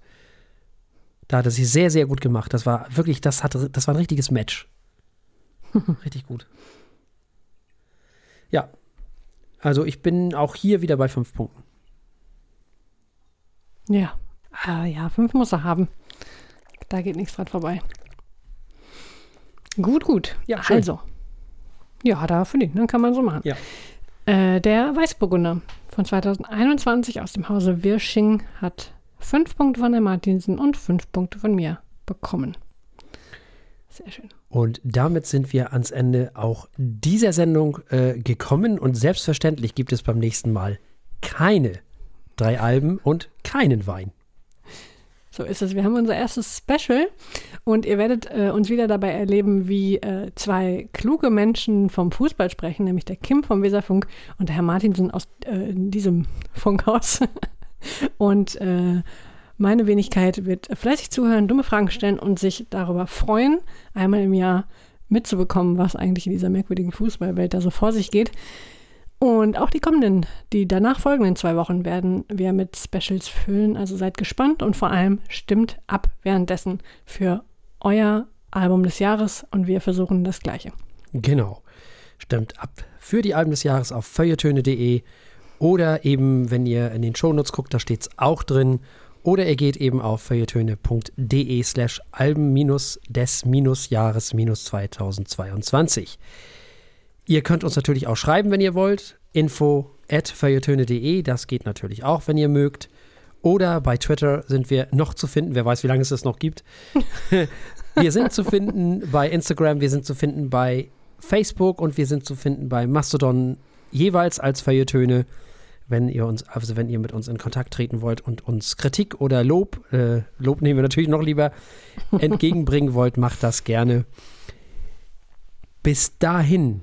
Da hat er sich sehr, sehr gut gemacht. Das war wirklich, das hatte, das war ein richtiges Match. Richtig gut. Ja. Also ich bin auch hier wieder bei fünf Punkten. Ja. Ah, ja, 5 muss er haben. Da geht nichts dran vorbei. Gut, gut. Ja, schön. also. Ja, hat er verdient. Dann kann man so machen. Ja. Äh, der Weißburgunder von 2021 aus dem Hause Wirsching hat fünf Punkte von der Martinsen und fünf Punkte von mir bekommen. Sehr schön. Und damit sind wir ans Ende auch dieser Sendung äh, gekommen. Und selbstverständlich gibt es beim nächsten Mal keine drei Alben und keinen Wein. So ist es. Wir haben unser erstes Special und ihr werdet äh, uns wieder dabei erleben, wie äh, zwei kluge Menschen vom Fußball sprechen, nämlich der Kim vom Weserfunk und der Herr Martinsen aus äh, diesem Funkhaus. und äh, meine Wenigkeit wird fleißig zuhören, dumme Fragen stellen und sich darüber freuen, einmal im Jahr mitzubekommen, was eigentlich in dieser merkwürdigen Fußballwelt da so vor sich geht. Und auch die kommenden, die danach folgenden zwei Wochen werden wir mit Specials füllen. Also seid gespannt und vor allem stimmt ab währenddessen für euer Album des Jahres und wir versuchen das Gleiche. Genau. Stimmt ab für die Alben des Jahres auf feuertöne.de oder eben, wenn ihr in den Shownotes guckt, da steht es auch drin. Oder ihr geht eben auf feuertöne.de slash Alben-des-Jahres-2022. Ihr könnt uns natürlich auch schreiben, wenn ihr wollt. Info at feuilletöne.de, das geht natürlich auch, wenn ihr mögt. Oder bei Twitter sind wir noch zu finden. Wer weiß, wie lange es das noch gibt. wir sind zu finden bei Instagram, wir sind zu finden bei Facebook und wir sind zu finden bei Mastodon jeweils als Feuilletöne. Wenn ihr uns, also wenn ihr mit uns in Kontakt treten wollt und uns Kritik oder Lob, äh, Lob nehmen wir natürlich noch lieber, entgegenbringen wollt, macht das gerne. Bis dahin